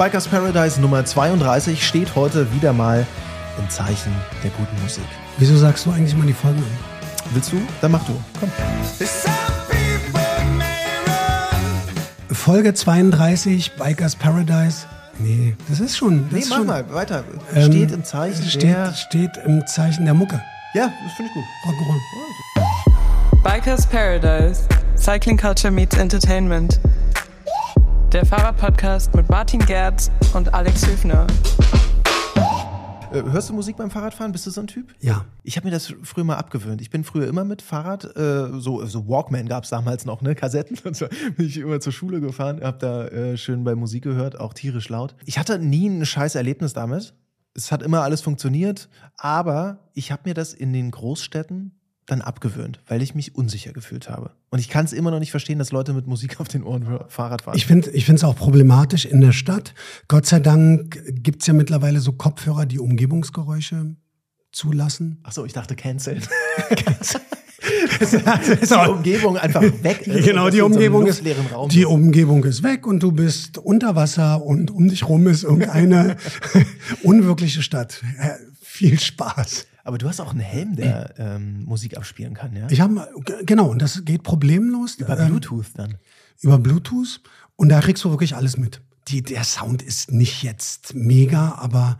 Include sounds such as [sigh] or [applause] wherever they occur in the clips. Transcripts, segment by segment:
Bikers Paradise Nummer 32 steht heute wieder mal im Zeichen der guten Musik. Wieso sagst du eigentlich mal die Folgen an? Willst du? Dann mach du. Komm. Folge 32, Bikers Paradise. Nee, das ist schon. Das Nee, ist mach schon, mal, weiter. ähm, steht im Zeichen steht, der... steht im Zeichen der Mucke. Ja, das finde ich gut. Rock'n'Roll. Bikers Paradise. Cycling Culture meets Entertainment. Der Fahrradpodcast mit Martin Gerz und Alex Hüfner. Äh, hörst du Musik beim Fahrradfahren? Bist du so ein Typ? Ja. Ich habe mir das früher mal abgewöhnt. Ich bin früher immer mit Fahrrad, äh, so, so Walkman gab es damals noch, ne? Kassetten. [laughs] Und so bin ich immer zur Schule gefahren, hab da äh, schön bei Musik gehört, auch tierisch laut. Ich hatte nie ein scheiß Erlebnis damit. Es hat immer alles funktioniert, aber ich habe mir das in den Großstädten dann abgewöhnt, weil ich mich unsicher gefühlt habe. Und ich kann es immer noch nicht verstehen, dass Leute mit Musik [laughs] auf den Ohren Fahrrad fahren. Ich finde es auch problematisch in der Stadt. Gott sei Dank gibt's ja mittlerweile so Kopfhörer, die Umgebungsgeräusche zulassen. Achso, ich dachte canceln. [laughs] die Umgebung einfach weg ist. [laughs] Genau, die in so Umgebung ist, die. Umgebung ist weg und du bist unter Wasser und um dich rum ist irgendeine unwirkliche Stadt. Äh, viel Spaß. Aber du hast auch einen Helm, der ähm, Musik abspielen kann, ja? Ich habe genau und das geht problemlos Über ähm, Bluetooth dann. über Bluetooth und da kriegst du wirklich alles mit. Die, der Sound ist nicht jetzt mega, aber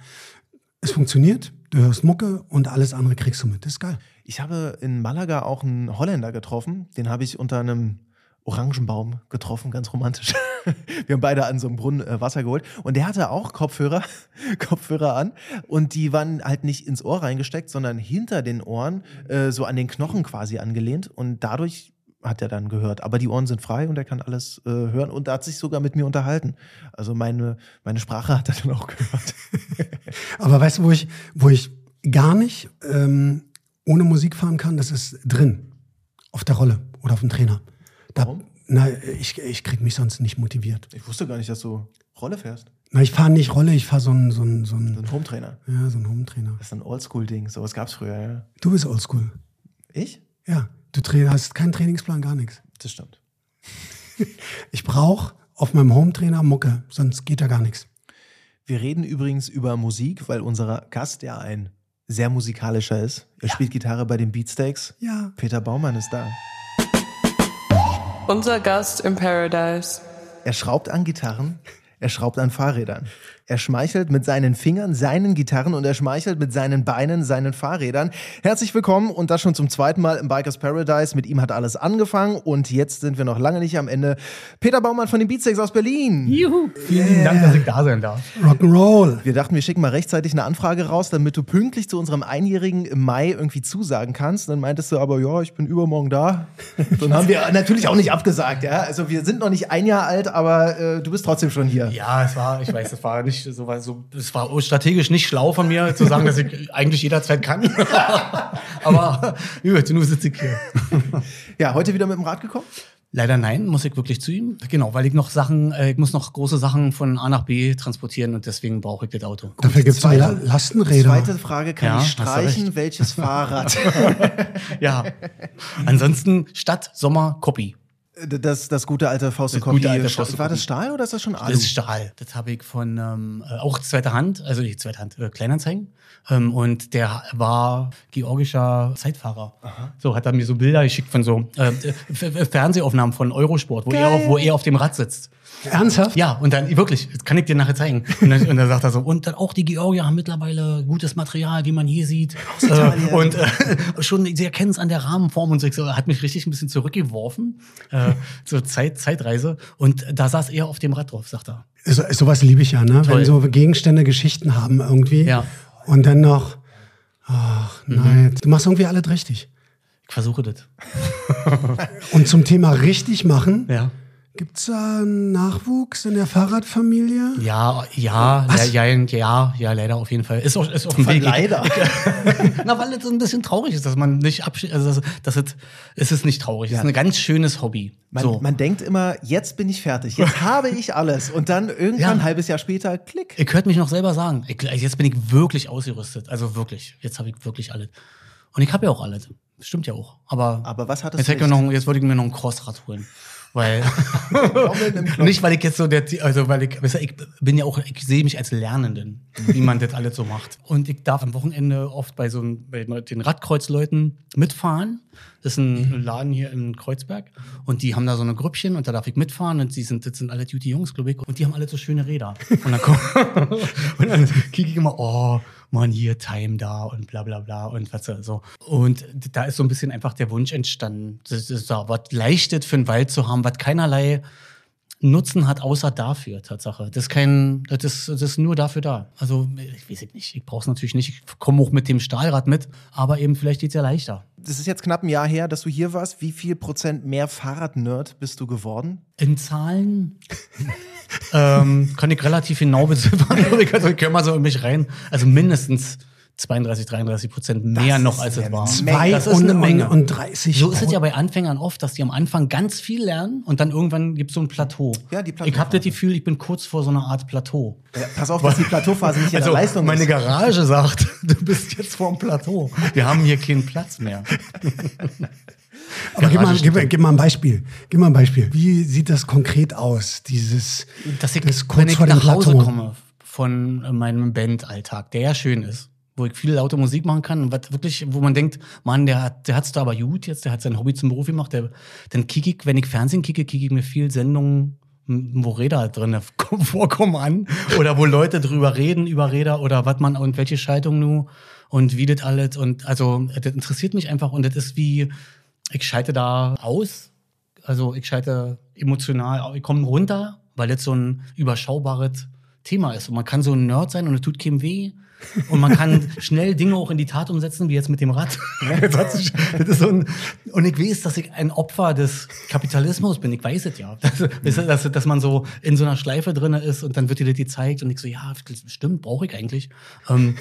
es funktioniert. Du hörst Mucke und alles andere kriegst du mit. Das ist geil. Ich habe in Malaga auch einen Holländer getroffen. Den habe ich unter einem Orangenbaum getroffen, ganz romantisch. [laughs] [laughs] Wir haben beide an so einem Brunnen äh, Wasser geholt. Und der hatte auch Kopfhörer, [laughs] Kopfhörer an. Und die waren halt nicht ins Ohr reingesteckt, sondern hinter den Ohren, äh, so an den Knochen quasi angelehnt. Und dadurch hat er dann gehört. Aber die Ohren sind frei und er kann alles äh, hören. Und er hat sich sogar mit mir unterhalten. Also meine, meine Sprache hat er dann auch gehört. [laughs] Aber weißt du, wo ich, wo ich gar nicht ähm, ohne Musik fahren kann? Das ist drin. Auf der Rolle oder auf dem Trainer. Da, Warum? Na, ich, ich krieg mich sonst nicht motiviert. Ich wusste gar nicht, dass du Rolle fährst. Na, ich fahre nicht Rolle, ich fahre so ein, so ein, so So ein, Hometrainer. ja, so ein Home-Trainer. Das ist ein Oldschool-Ding. Sowas gab's früher, ja. Du bist oldschool. Ich? Ja, du hast keinen Trainingsplan, gar nichts. Das stimmt. [laughs] Ich brauche auf meinem Home-Trainer Mucke, sonst geht da gar nichts. Wir reden übrigens über Musik, weil unser Gast ja ein sehr musikalischer ist. Er spielt Gitarre bei den Beatsteaks. Ja. Peter Baumann ist da. Unser Gast im Paradise. Er schraubt an Gitarren, er schraubt an Fahrrädern. Er schmeichelt mit seinen Fingern seinen Gitarren und er schmeichelt mit seinen Beinen seinen Fahrrädern. Herzlich willkommen und das schon zum zweiten Mal im Bikers Paradise. Mit ihm hat alles angefangen und jetzt sind wir noch lange nicht am Ende. Peter Baumann von den Beatsteaks aus Berlin. Juhu. Vielen lieben Dank, dass ich da sein darf. Rock'n'Roll. Wir dachten, wir schicken mal rechtzeitig eine Anfrage raus, damit du pünktlich zu unserem Einjährigen im Mai irgendwie zusagen kannst. Dann meintest du aber, ja, ich bin übermorgen da. Dann haben wir natürlich auch nicht abgesagt, ja. Also wir sind noch nicht ein Jahr alt, aber äh, du bist trotzdem schon hier. Ja, es war, ich weiß, es war nicht so, war so, es war strategisch nicht schlau von mir zu sagen, dass ich eigentlich jederzeit kann. [laughs] Aber gut, nun sitze ich hier. Ja, heute wieder mit dem Rad gekommen? Leider nein, muss ich wirklich zu ihm. Genau, weil ich noch Sachen, äh, ich muss noch große Sachen von A nach B transportieren und deswegen brauche ich das Auto. Dafür gibt's ja zweite- La Lastenräder. Zweite Frage, kann Ja, ich streichen, welches Fahrrad? [laughs] Ja. Ansonsten Stadt, Sommer, Copy. Das, das gute alte Fausto War das. Stahl oder ist das schon Alu? Das ist Stahl. Das habe ich von ähm, äh, auch zweiter Hand, also nicht zweiter Hand, äh, Kleinanzeigen. Ähm, und der war georgischer Zeitfahrer. So hat er mir so Bilder geschickt von so äh, Fernsehaufnahmen von Eurosport, wo er, auf, wo er auf dem Rad sitzt. Ernsthaft? Ja, und dann wirklich, das kann ich dir nachher zeigen. Und dann, und dann sagt er so, und dann auch die Georgier haben mittlerweile gutes Material, wie man hier sieht. Äh, und äh, schon, sie erkennen es an der Rahmenform und so, hat mich richtig ein bisschen zurückgeworfen. Äh, so Zeit, Zeitreise. Und da saß er auf dem Rad drauf, sagt er. So, sowas liebe ich ja, ne? Toll. Wenn so Gegenstände Geschichten haben irgendwie. Ja. Und dann noch, ach Mhm. nein, du machst irgendwie alles richtig. Ich versuche das. Und zum Thema richtig machen, Ja. Gibt's da einen Nachwuchs in der Fahrradfamilie? Ja, ja, Was? ja, ja, ja, ja, leider auf jeden Fall. Ist, auch, ist auf dem Weg. Leider. [laughs] Na, weil es so ein bisschen traurig ist, dass man nicht abschließt. Also, das, das ist, es ist nicht traurig. Es ist ein ganz schönes Hobby. Man, so. man denkt immer, jetzt bin ich fertig, jetzt [laughs] habe ich alles. Und dann irgendwann Ja. ein halbes Jahr später, klick. Ihr hört mich noch selber sagen. Ich, jetzt bin ich wirklich ausgerüstet. Also wirklich. Jetzt habe ich wirklich alles. Und ich habe ja auch alles. Stimmt ja auch. Aber, Aber was hat es jetzt, hätte ich nicht? mir noch, jetzt wollte ich mir noch ein Crossrad holen. Weil nicht, weil ich jetzt so der, also weil ich, weißt du, ich bin ja auch, ich sehe mich als Lernenden, wie man das alles so macht. Und ich darf am Wochenende oft bei so bei den Radkreuzleuten mitfahren. Das ist ein Laden hier in Kreuzberg und die haben da so eine Grüppchen und da darf ich mitfahren und die sind, das sind alle Duty-Jungs, glaube ich, und die haben alle so schöne Räder. Und dann, [laughs] und dann kicke ich immer, oh, Mann, hier Time da und bla bla bla und was so. Und da ist so ein bisschen einfach der Wunsch entstanden, das ist da was Leichtes für den Wald zu haben, was keinerlei Nutzen hat, außer dafür, Tatsache. Das ist kein, das ist, das ist nur dafür da. Also, ich weiß es nicht, ich brauche es natürlich nicht, ich komme auch mit dem Stahlrad mit, aber eben vielleicht geht's ja leichter. Das ist jetzt knapp ein Jahr her, dass du hier warst. Wie viel Prozent mehr Fahrradnerd bist du geworden? In Zahlen [laughs] ähm, kann ich relativ genau beziffern. Ich höre mal so in mich rein. Also mindestens 32, 33 Prozent mehr Das noch, als es war. Zwei Das ist eine Menge. Und 30. So ist es ja bei Anfängern oft, dass die am Anfang ganz viel lernen und dann irgendwann gibt es so ein Plateau. Ja, die Ich habe das Gefühl, ich bin kurz vor so einer Art Plateau. Ja, pass auf, dass die Plateauphase nicht Also Leistung meine ist. Garage sagt, [laughs] du bist jetzt vor dem Plateau. Wir haben hier keinen Platz mehr. [laughs] Aber gib mal, gib, gib mal ein Beispiel. Gib mal ein Beispiel. Wie sieht das konkret aus? Dieses, Dass ich, das wenn ich dem nach Hause Plateau. komme von meinem Bandalltag, der ja schön ist, wo ich viel laute Musik machen kann und was wirklich, wo man denkt, Mann, der hat, der hat's da aber gut jetzt, der hat sein Hobby zum Beruf gemacht, der, dann kicke ich, wenn ich Fernsehen kicke, kicke ich mir viel Sendungen, wo Räder drin [laughs] vorkommen an oder wo Leute drüber reden über Räder oder was man und welche Schaltung nu und wie das alles und also das interessiert mich einfach und das ist wie, ich schalte da aus, also ich schalte emotional, ich komme runter, weil das so ein überschaubares Thema ist. Und man kann so ein Nerd sein und es tut keinem weh. Und man kann schnell Dinge auch in die Tat umsetzen, wie jetzt mit dem Rad. [laughs] Das ist so ein, und ich weiß, dass ich ein Opfer des Kapitalismus bin. Ich weiß es ja. Dass, dass, dass man so in so einer Schleife drin ist und dann wird dir das gezeigt und ich so, ja, stimmt, brauche ich eigentlich. Ähm,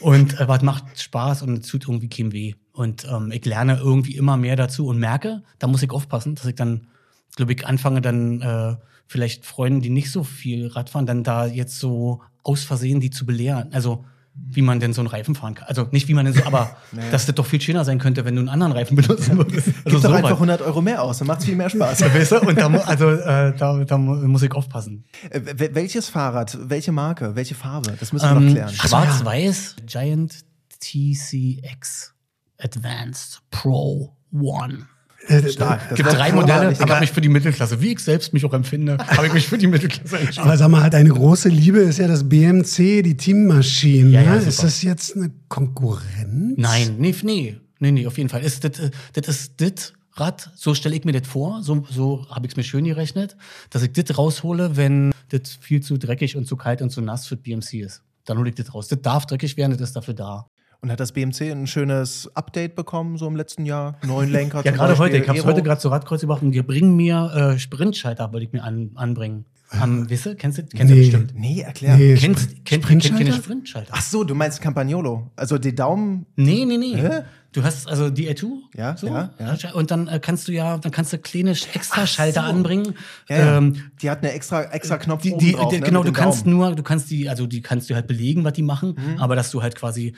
und äh, was macht Spaß und es tut irgendwie keinem weh. Und ähm, ich lerne irgendwie immer mehr dazu und merke, da muss ich aufpassen, dass ich dann, glaube ich, anfange dann äh, vielleicht Freunden, die nicht so viel Rad fahren, dann da jetzt so aus Versehen die zu belehren. Also wie man denn so einen Reifen fahren kann. Also nicht wie man denn so, aber [laughs] dass das doch viel schöner sein könnte, wenn du einen anderen Reifen benutzen würdest. Also Gib doch so einfach weit. 100 Euro mehr aus, dann macht's viel mehr Spaß. [laughs] Weißt du? Und da, also, äh, da, da mu- muss ich aufpassen. Äh, wel- welches Fahrrad, welche Marke, welche Farbe? Das müssen wir noch Ähm, klären. Schwarz-Weiß, Giant TCX Advanced Pro One. Äh, Stark. Das gibt drei Modelle. Ich habe mich für die Mittelklasse, wie ich selbst mich auch empfinde, [laughs] habe ich mich für die Mittelklasse entschieden. Aber sag mal, deine große Liebe ist ja das BMC, die Teammaschine. Ja, ja, ne? ist das jetzt eine Konkurrenz? Nein, nee, nee, nee, nee, auf jeden Fall. Ist das, äh, das ist das Rad, so stelle ich mir das vor, so, so habe ich es mir schön gerechnet, dass ich das raushole, wenn das viel zu dreckig und zu kalt und zu nass für BMC ist. Dann hole ich das raus. Das darf dreckig werden, das ist dafür da. Und hat das BMC ein schönes Update bekommen, so im letzten Jahr? Neuen Lenker Ja, gerade heute. Ich habe es heute gerade zur Radkreuz gebracht und die bringen mir äh, Sprintschalter, wollte ich mir an, anbringen. Am, weißt du, kennst du, kennst du Nee. bestimmt. Nee, erklär. Nee. Kennst, kennt, kennt, Sprintschalter? kennt keine Sprintschalter? Ach so, du meinst Campagnolo. Also die Daumen. Nee, nee, nee. Hä? Du hast also die A2. Ja, so, ja, ja. Und dann äh, kannst du ja, dann kannst du kleine Extraschalter so. anbringen. Ja, ja. Ähm, die hat eine extra, extra Knopf die, oben die, drauf, die, ne, genau, du kannst Daumen. nur, du kannst die, also die kannst du halt belegen, was die machen, Mhm. aber dass du halt quasi,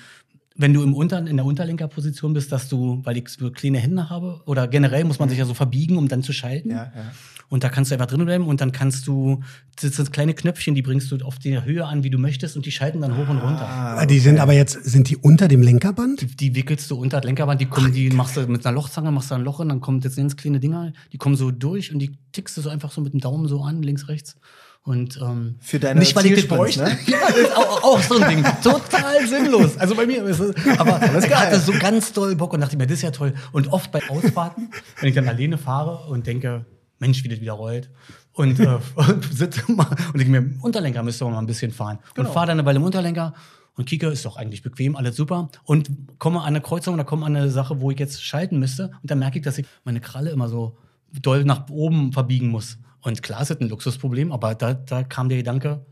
wenn du im Unter, in der Unterlenkerposition bist, dass du, weil ich so kleine Hände habe, oder generell muss man sich ja so verbiegen, um dann zu schalten. Ja, ja. Und da kannst du einfach drin bleiben und dann kannst du, das sind kleine Knöpfchen, die bringst du auf die Höhe an, wie du möchtest und die schalten dann hoch und runter. Ah, Die sind aber jetzt, sind die unter dem Lenkerband? Die, die wickelst du unter das Lenkerband, die kommen, die machst du mit einer Lochzange, machst da ein Loch in, dann kommen jetzt ganz kleine Dinger, die kommen so durch und die tickst du so einfach so mit dem Daumen so an, links, rechts. Und ähm, Für deine nicht, weil ich das bräuchte. ne? [laughs] Ja, das auch, auch so ein Ding. Total sinnlos. Also bei mir ist es, aber [laughs] ist ich hatte so ganz doll Bock und dachte mir, das ist ja toll. Und oft bei Ausfahrten, [laughs] wenn ich dann alleine fahre und denke, Mensch, wie das wieder rollt. Und, äh, und sitze mal und denke mir, Unterlenker müsste man mal ein bisschen fahren. Genau. Und fahre dann eine Weile im Unterlenker und kicke, ist doch eigentlich bequem, alles super. Und komme an eine Kreuzung oder komme an eine Sache, wo ich jetzt schalten müsste. Und dann merke ich, dass ich meine Kralle immer so doll nach oben verbiegen muss. Und klar, ist das ein Luxusproblem, aber da, da kam der Gedanke,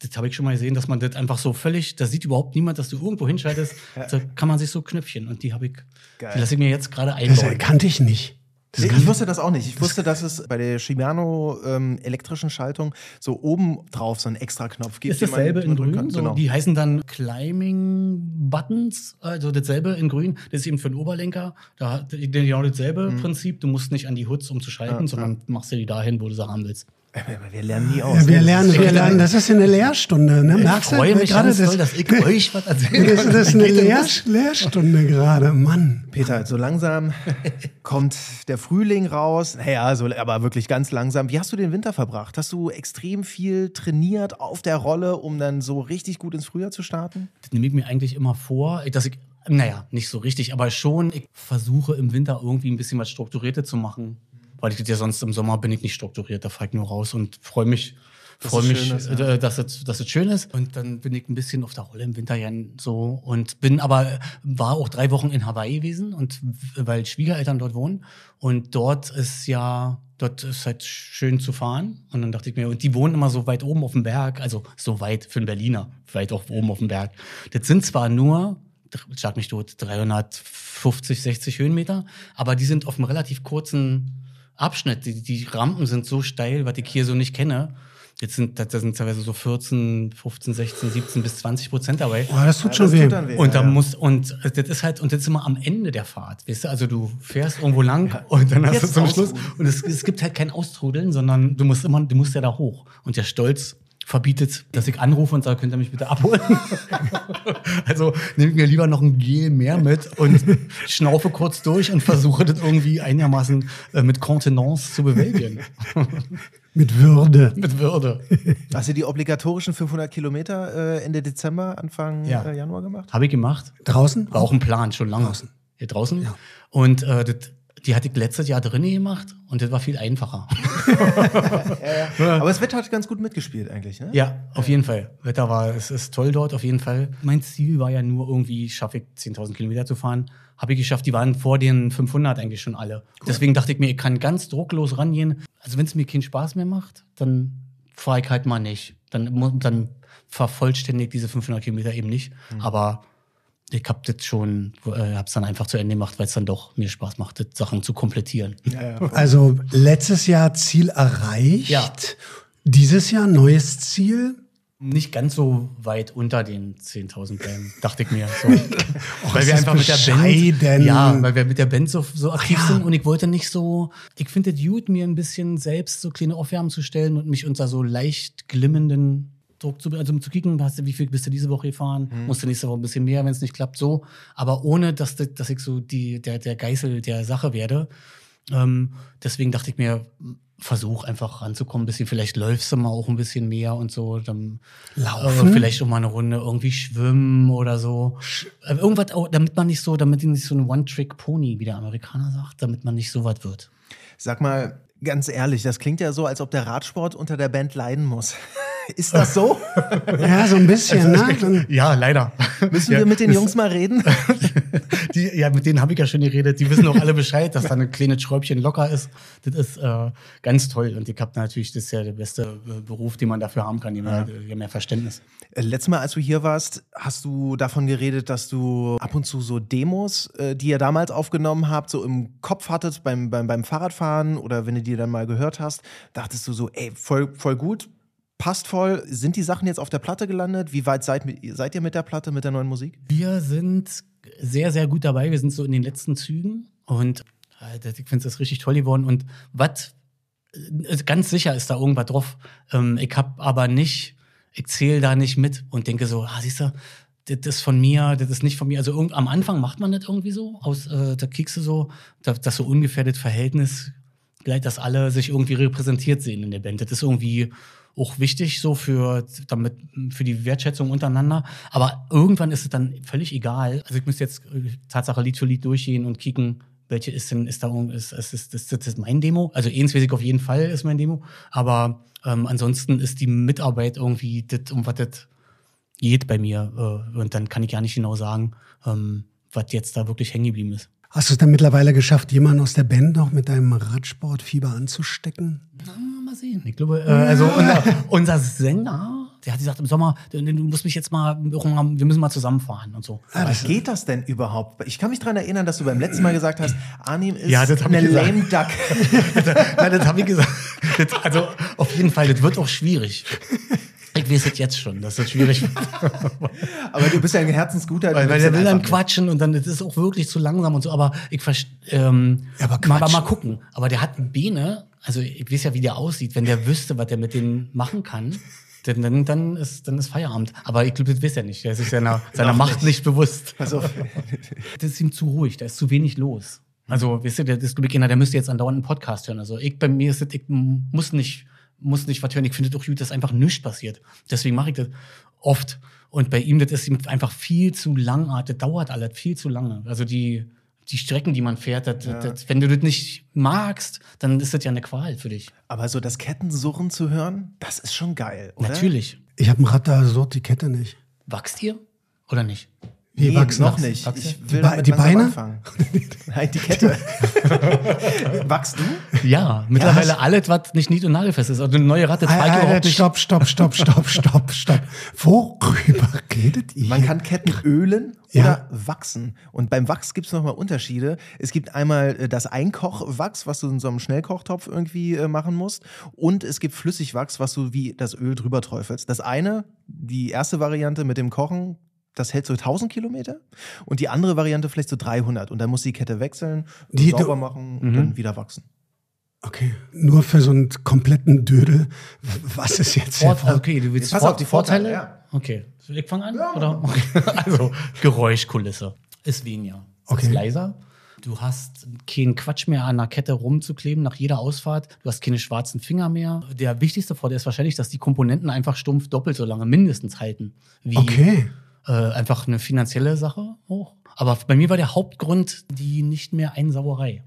das habe ich schon mal gesehen, dass man das einfach so völlig, da sieht überhaupt niemand, dass du irgendwo hinschaltest. Da kann man sich so Knöpfchen und die habe ich, Geil. die lasse ich mir jetzt gerade Das einbauen. kannte ich nicht. Ich, ich wusste das auch nicht. Ich wusste, dass es bei der Shimano ähm, elektrischen Schaltung so oben drauf so einen extra Knopf gibt. Ist den man dasselbe in grün. kann. So, Genau. Die heißen dann Climbing Buttons, also dasselbe in grün. Das ist eben für den Oberlenker. Da hat genau dasselbe Prinzip. Du musst nicht an die Hoods, um zu schalten, sondern machst du die dahin, wo du sie haben willst. Wir lernen nie aus. Ja, wir ne? lernen, wir lernen, das ist eine Lehrstunde. Ne? Ich Merkst du? freue mich gerade das, toll, dass ich [laughs] euch was erzähle. das, das ist eine Lehr das? Lehrstunde gerade, Mann. Peter, so langsam kommt der Frühling raus. Naja, so, aber wirklich ganz langsam. Wie hast du den Winter verbracht? Hast du extrem viel trainiert auf der Rolle, um dann so richtig gut ins Frühjahr zu starten? Das nehme ich mir eigentlich immer vor, dass ich, naja, nicht so richtig, aber schon, ich versuche im Winter irgendwie ein bisschen was Strukturiertes zu machen. Weil ich ja sonst im Sommer bin ich nicht strukturiert, da fahre ich nur raus und freue mich, Dass freue es mich, schön ist, ja. äh, dass, es, dass es schön ist. Und dann bin ich ein bisschen auf der Rolle im Winter ja so und bin aber, war auch drei Wochen in Hawaii gewesen und weil Schwiegereltern dort wohnen. Und dort ist ja, dort ist halt schön zu fahren. Und dann dachte ich mir, und die wohnen immer so weit oben auf dem Berg, also so weit für einen Berliner, weit auch oben auf dem Berg. Das sind zwar nur, schlag mich tot, 350, 60 Höhenmeter, aber die sind auf einem relativ kurzen Abschnitt. Die, die Rampen sind so steil, was ich hier so nicht kenne. Jetzt sind, da sind teilweise so 14, 15, 16, 17 bis 20 Prozent dabei. Oh, das tut Ja, schon das weh. tut dann weh. Und da ja, ja. muss, und das ist halt, und das ist immer am Ende der Fahrt, weißt du? Also du fährst irgendwo lang und dann hast Jetzt du zum Schluss, und es, es gibt halt kein Austrudeln, sondern du musst immer, du musst ja da hoch. Und der Stolz verbietet, dass ich anrufe und sage, könnt ihr mich bitte abholen? [laughs] also nehme ich mir lieber noch ein Gel mehr mit und schnaufe kurz durch und versuche das irgendwie einigermaßen äh, mit Kontenance zu bewältigen. [laughs] Mit Würde. mit Würde. Hast du die obligatorischen 500 Kilometer äh, Ende Dezember, Anfang Ja. äh, Januar gemacht? Habe ich gemacht. Draußen? War auch ein Plan, schon lange. Draußen. Hier draußen. Ja. Und äh, das, die hatte ich letztes Jahr drinnen gemacht und das war viel einfacher. [laughs] Aber das Wetter hat ganz gut mitgespielt eigentlich, ne? ja, auf jeden Fall. Wetter war, es ist toll dort, auf jeden Fall. Mein Ziel war ja nur irgendwie, schaffe ich 10.000 Kilometer zu fahren. Habe ich geschafft, die waren vor den 500 eigentlich schon alle. Deswegen dachte ich mir, ich kann ganz drucklos rangehen. Also wenn es mir keinen Spaß mehr macht, dann fahre ich halt mal nicht. Dann, dann vervollständigt diese 500 Kilometer eben nicht. Aber ich habe das schon, äh, habe es dann einfach zu Ende gemacht, weil es dann doch mir Spaß macht, das Sachen zu komplettieren. Also letztes Jahr Ziel erreicht. Ja. Dieses Jahr neues Ziel. Nicht ganz so weit unter den 10.000 bleiben, dachte ich mir. So. [laughs] Och, weil wir einfach mit der. Band, ja, weil wir mit der Band so, so aktiv ja. sind und ich wollte nicht so, ich finde es gut, mir ein bisschen selbst so kleine Aufwärmen zu stellen und mich unter so leicht glimmenden Druck zu, also um zu kicken, hast du, wie viel bist du diese Woche gefahren, musst du nächste Woche ein bisschen mehr, wenn es nicht klappt, so. Aber ohne, dass, das- dass ich so die, der, der Geißel der Sache werde. Ähm, deswegen dachte ich mir, versuch einfach ranzukommen, ein bisschen, vielleicht läufst du mal auch ein bisschen mehr und so, dann Laufen? äh, vielleicht auch mal eine Runde irgendwie schwimmen oder so. Äh, irgendwas, auch, damit man nicht so, damit nicht so ein One-Trick-Pony, wie der Amerikaner sagt, damit man nicht so was wird. Sag mal, ganz ehrlich, das klingt ja so, als ob der Radsport unter der Band leiden muss. [laughs] Ist das so? [laughs] Ja, so ein bisschen, ne? Dann, [laughs] Ja, leider. Müssen ja, wir mit den Jungs mal reden? [laughs] Die, ja, mit denen habe ich ja schon geredet. Die wissen auch alle Bescheid, dass da ein kleines Schräubchen locker ist. Das ist äh, ganz toll. Und ich habe natürlich, das ist ja der beste äh, Beruf, den man dafür haben kann. Je mehr, je mehr Verständnis. Äh, Letztes Mal, als du hier warst, hast du davon geredet, dass du ab und zu so Demos, äh, die ihr damals aufgenommen habt, so im Kopf hattet beim, beim, beim Fahrradfahren oder wenn du die dann mal gehört hast, dachtest du so, ey, voll, voll gut, passt voll. Sind die Sachen jetzt auf der Platte gelandet? Wie weit seid, seid ihr mit der Platte, mit der neuen Musik? Wir sind sehr, sehr gut dabei. Wir sind so in den letzten Zügen und das- ich finde es richtig toll geworden. Und was, äh, ganz sicher ist da irgendwas drauf. Ähm, ich habe aber nicht, ich zähle da nicht mit und denke so, ah, siehst du, das ist von mir, das ist nicht von mir. Also irgend, am Anfang macht man das irgendwie so, aus, äh, da kriegst du so, dass das so ungefähr das Verhältnis gleich, dass alle sich irgendwie repräsentiert sehen in der Band. Das ist irgendwie auch wichtig so für, damit, für die Wertschätzung untereinander. Aber irgendwann ist es dann völlig egal. Also ich müsste jetzt äh, Tatsache Lied für Lied durchgehen und kicken, welche ist denn, ist da, ist, ist, ist, ist, ist das mein Demo? Also eins weiß ich auf jeden Fall ist mein Demo. Aber ähm, ansonsten ist die Mitarbeit irgendwie das, um was das geht bei mir. Äh, und dann kann ich ja nicht genau sagen, ähm, was jetzt da wirklich hängen geblieben ist. hast du es dann mittlerweile geschafft, jemanden aus der Band noch mit deinem Radsportfieber anzustecken? Na, mal sehen. Ich glaube, äh, also [laughs] unser, unser Sänger, der hat gesagt, im Sommer, du musst mich jetzt mal, wir müssen mal zusammenfahren und so. Aber geht das denn überhaupt? Ich kann mich daran erinnern, dass du beim letzten Mal gesagt hast, Arnim ist Ja, das eine lame duck. [laughs] Nein, das habe ich gesagt. Das, also auf jeden Fall, das wird auch schwierig. Ich weiß es jetzt schon, dass das schwierig wird. [laughs] Aber du bist ja ein herzensguter. Weil, weil der will dann quatschen und dann das ist auch wirklich zu langsam und so. Aber ich verstehe, ähm, Ja, aber mal, mal gucken. Aber der hat Beine, also ich weiß ja, wie der aussieht. Wenn der wüsste, was der mit denen machen kann, dann, dann, dann, ist, dann ist Feierabend. Aber ich glaube, das weiß er nicht. Der ist sich seiner, [laughs] seiner Macht nicht. nicht bewusst. Auf. Das ist ihm zu ruhig, da ist zu wenig los. Also, weißt du, der ist, glaub ich, einer, der müsste jetzt andauernd einen Podcast hören. Also, ich, bei mir ist das, ich muss nicht, muss nicht was hören. Ich finde doch gut, dass einfach nichts passiert. Deswegen mache ich das oft. Und bei ihm, das ist ihm einfach viel zu langatmig. Das dauert alles viel zu lange. Also, die, die Strecken, die man fährt, das, das, wenn du das nicht magst, dann ist das ja eine Qual für dich. Aber so das Kettensurren zu hören, das ist schon geil, oder? Natürlich. Ich habe ein Rad, da surrt die Kette nicht. Wachst ihr oder nicht? Wie Nee, wachsen noch nicht. Wachsen? Ich Die will Be- die langsam Beine? anfangen. [laughs] Nein, die Kette. [laughs] Wachst du? Ja, mittlerweile alles, was nicht nied- und nagelfest ist. Also eine neue Ratte zeigt überhaupt nicht. stopp, stopp, stopp, stopp, stopp, stopp. Worüber redet ihr? Man kann Ketten ölen Ja. oder wachsen. Und beim Wachs gibt es nochmal Unterschiede. Es gibt einmal äh, das Einkochwachs, was du in so einem Schnellkochtopf irgendwie äh, machen musst. Und es gibt Flüssigwachs, was du wie das Öl drüber träufelst. Das eine, die erste Variante mit dem Kochen, das hält so 1000 Kilometer. Und die andere Variante vielleicht so 300. Und dann musst du die Kette wechseln, Die- sauber du- machen und dann wieder wachsen. Okay, nur für so einen kompletten Dödel. Was ist jetzt Fort, der okay, du willst Pass auf die Vorteile, Vorteile? ja. Okay. Soll ich fangen an? Oder? [laughs] Okay. Also, Geräuschkulisse ist weniger. Okay. Ist leiser. Du hast keinen Quatsch mehr an der Kette rumzukleben nach jeder Ausfahrt. Du hast keine schwarzen Finger mehr. Der wichtigste Vorteil ist wahrscheinlich, dass die Komponenten einfach stumpf doppelt so lange mindestens halten. Wie Okay. Äh, einfach eine finanzielle Sache auch. Aber bei mir war der Hauptgrund die nicht mehr Einsauerei.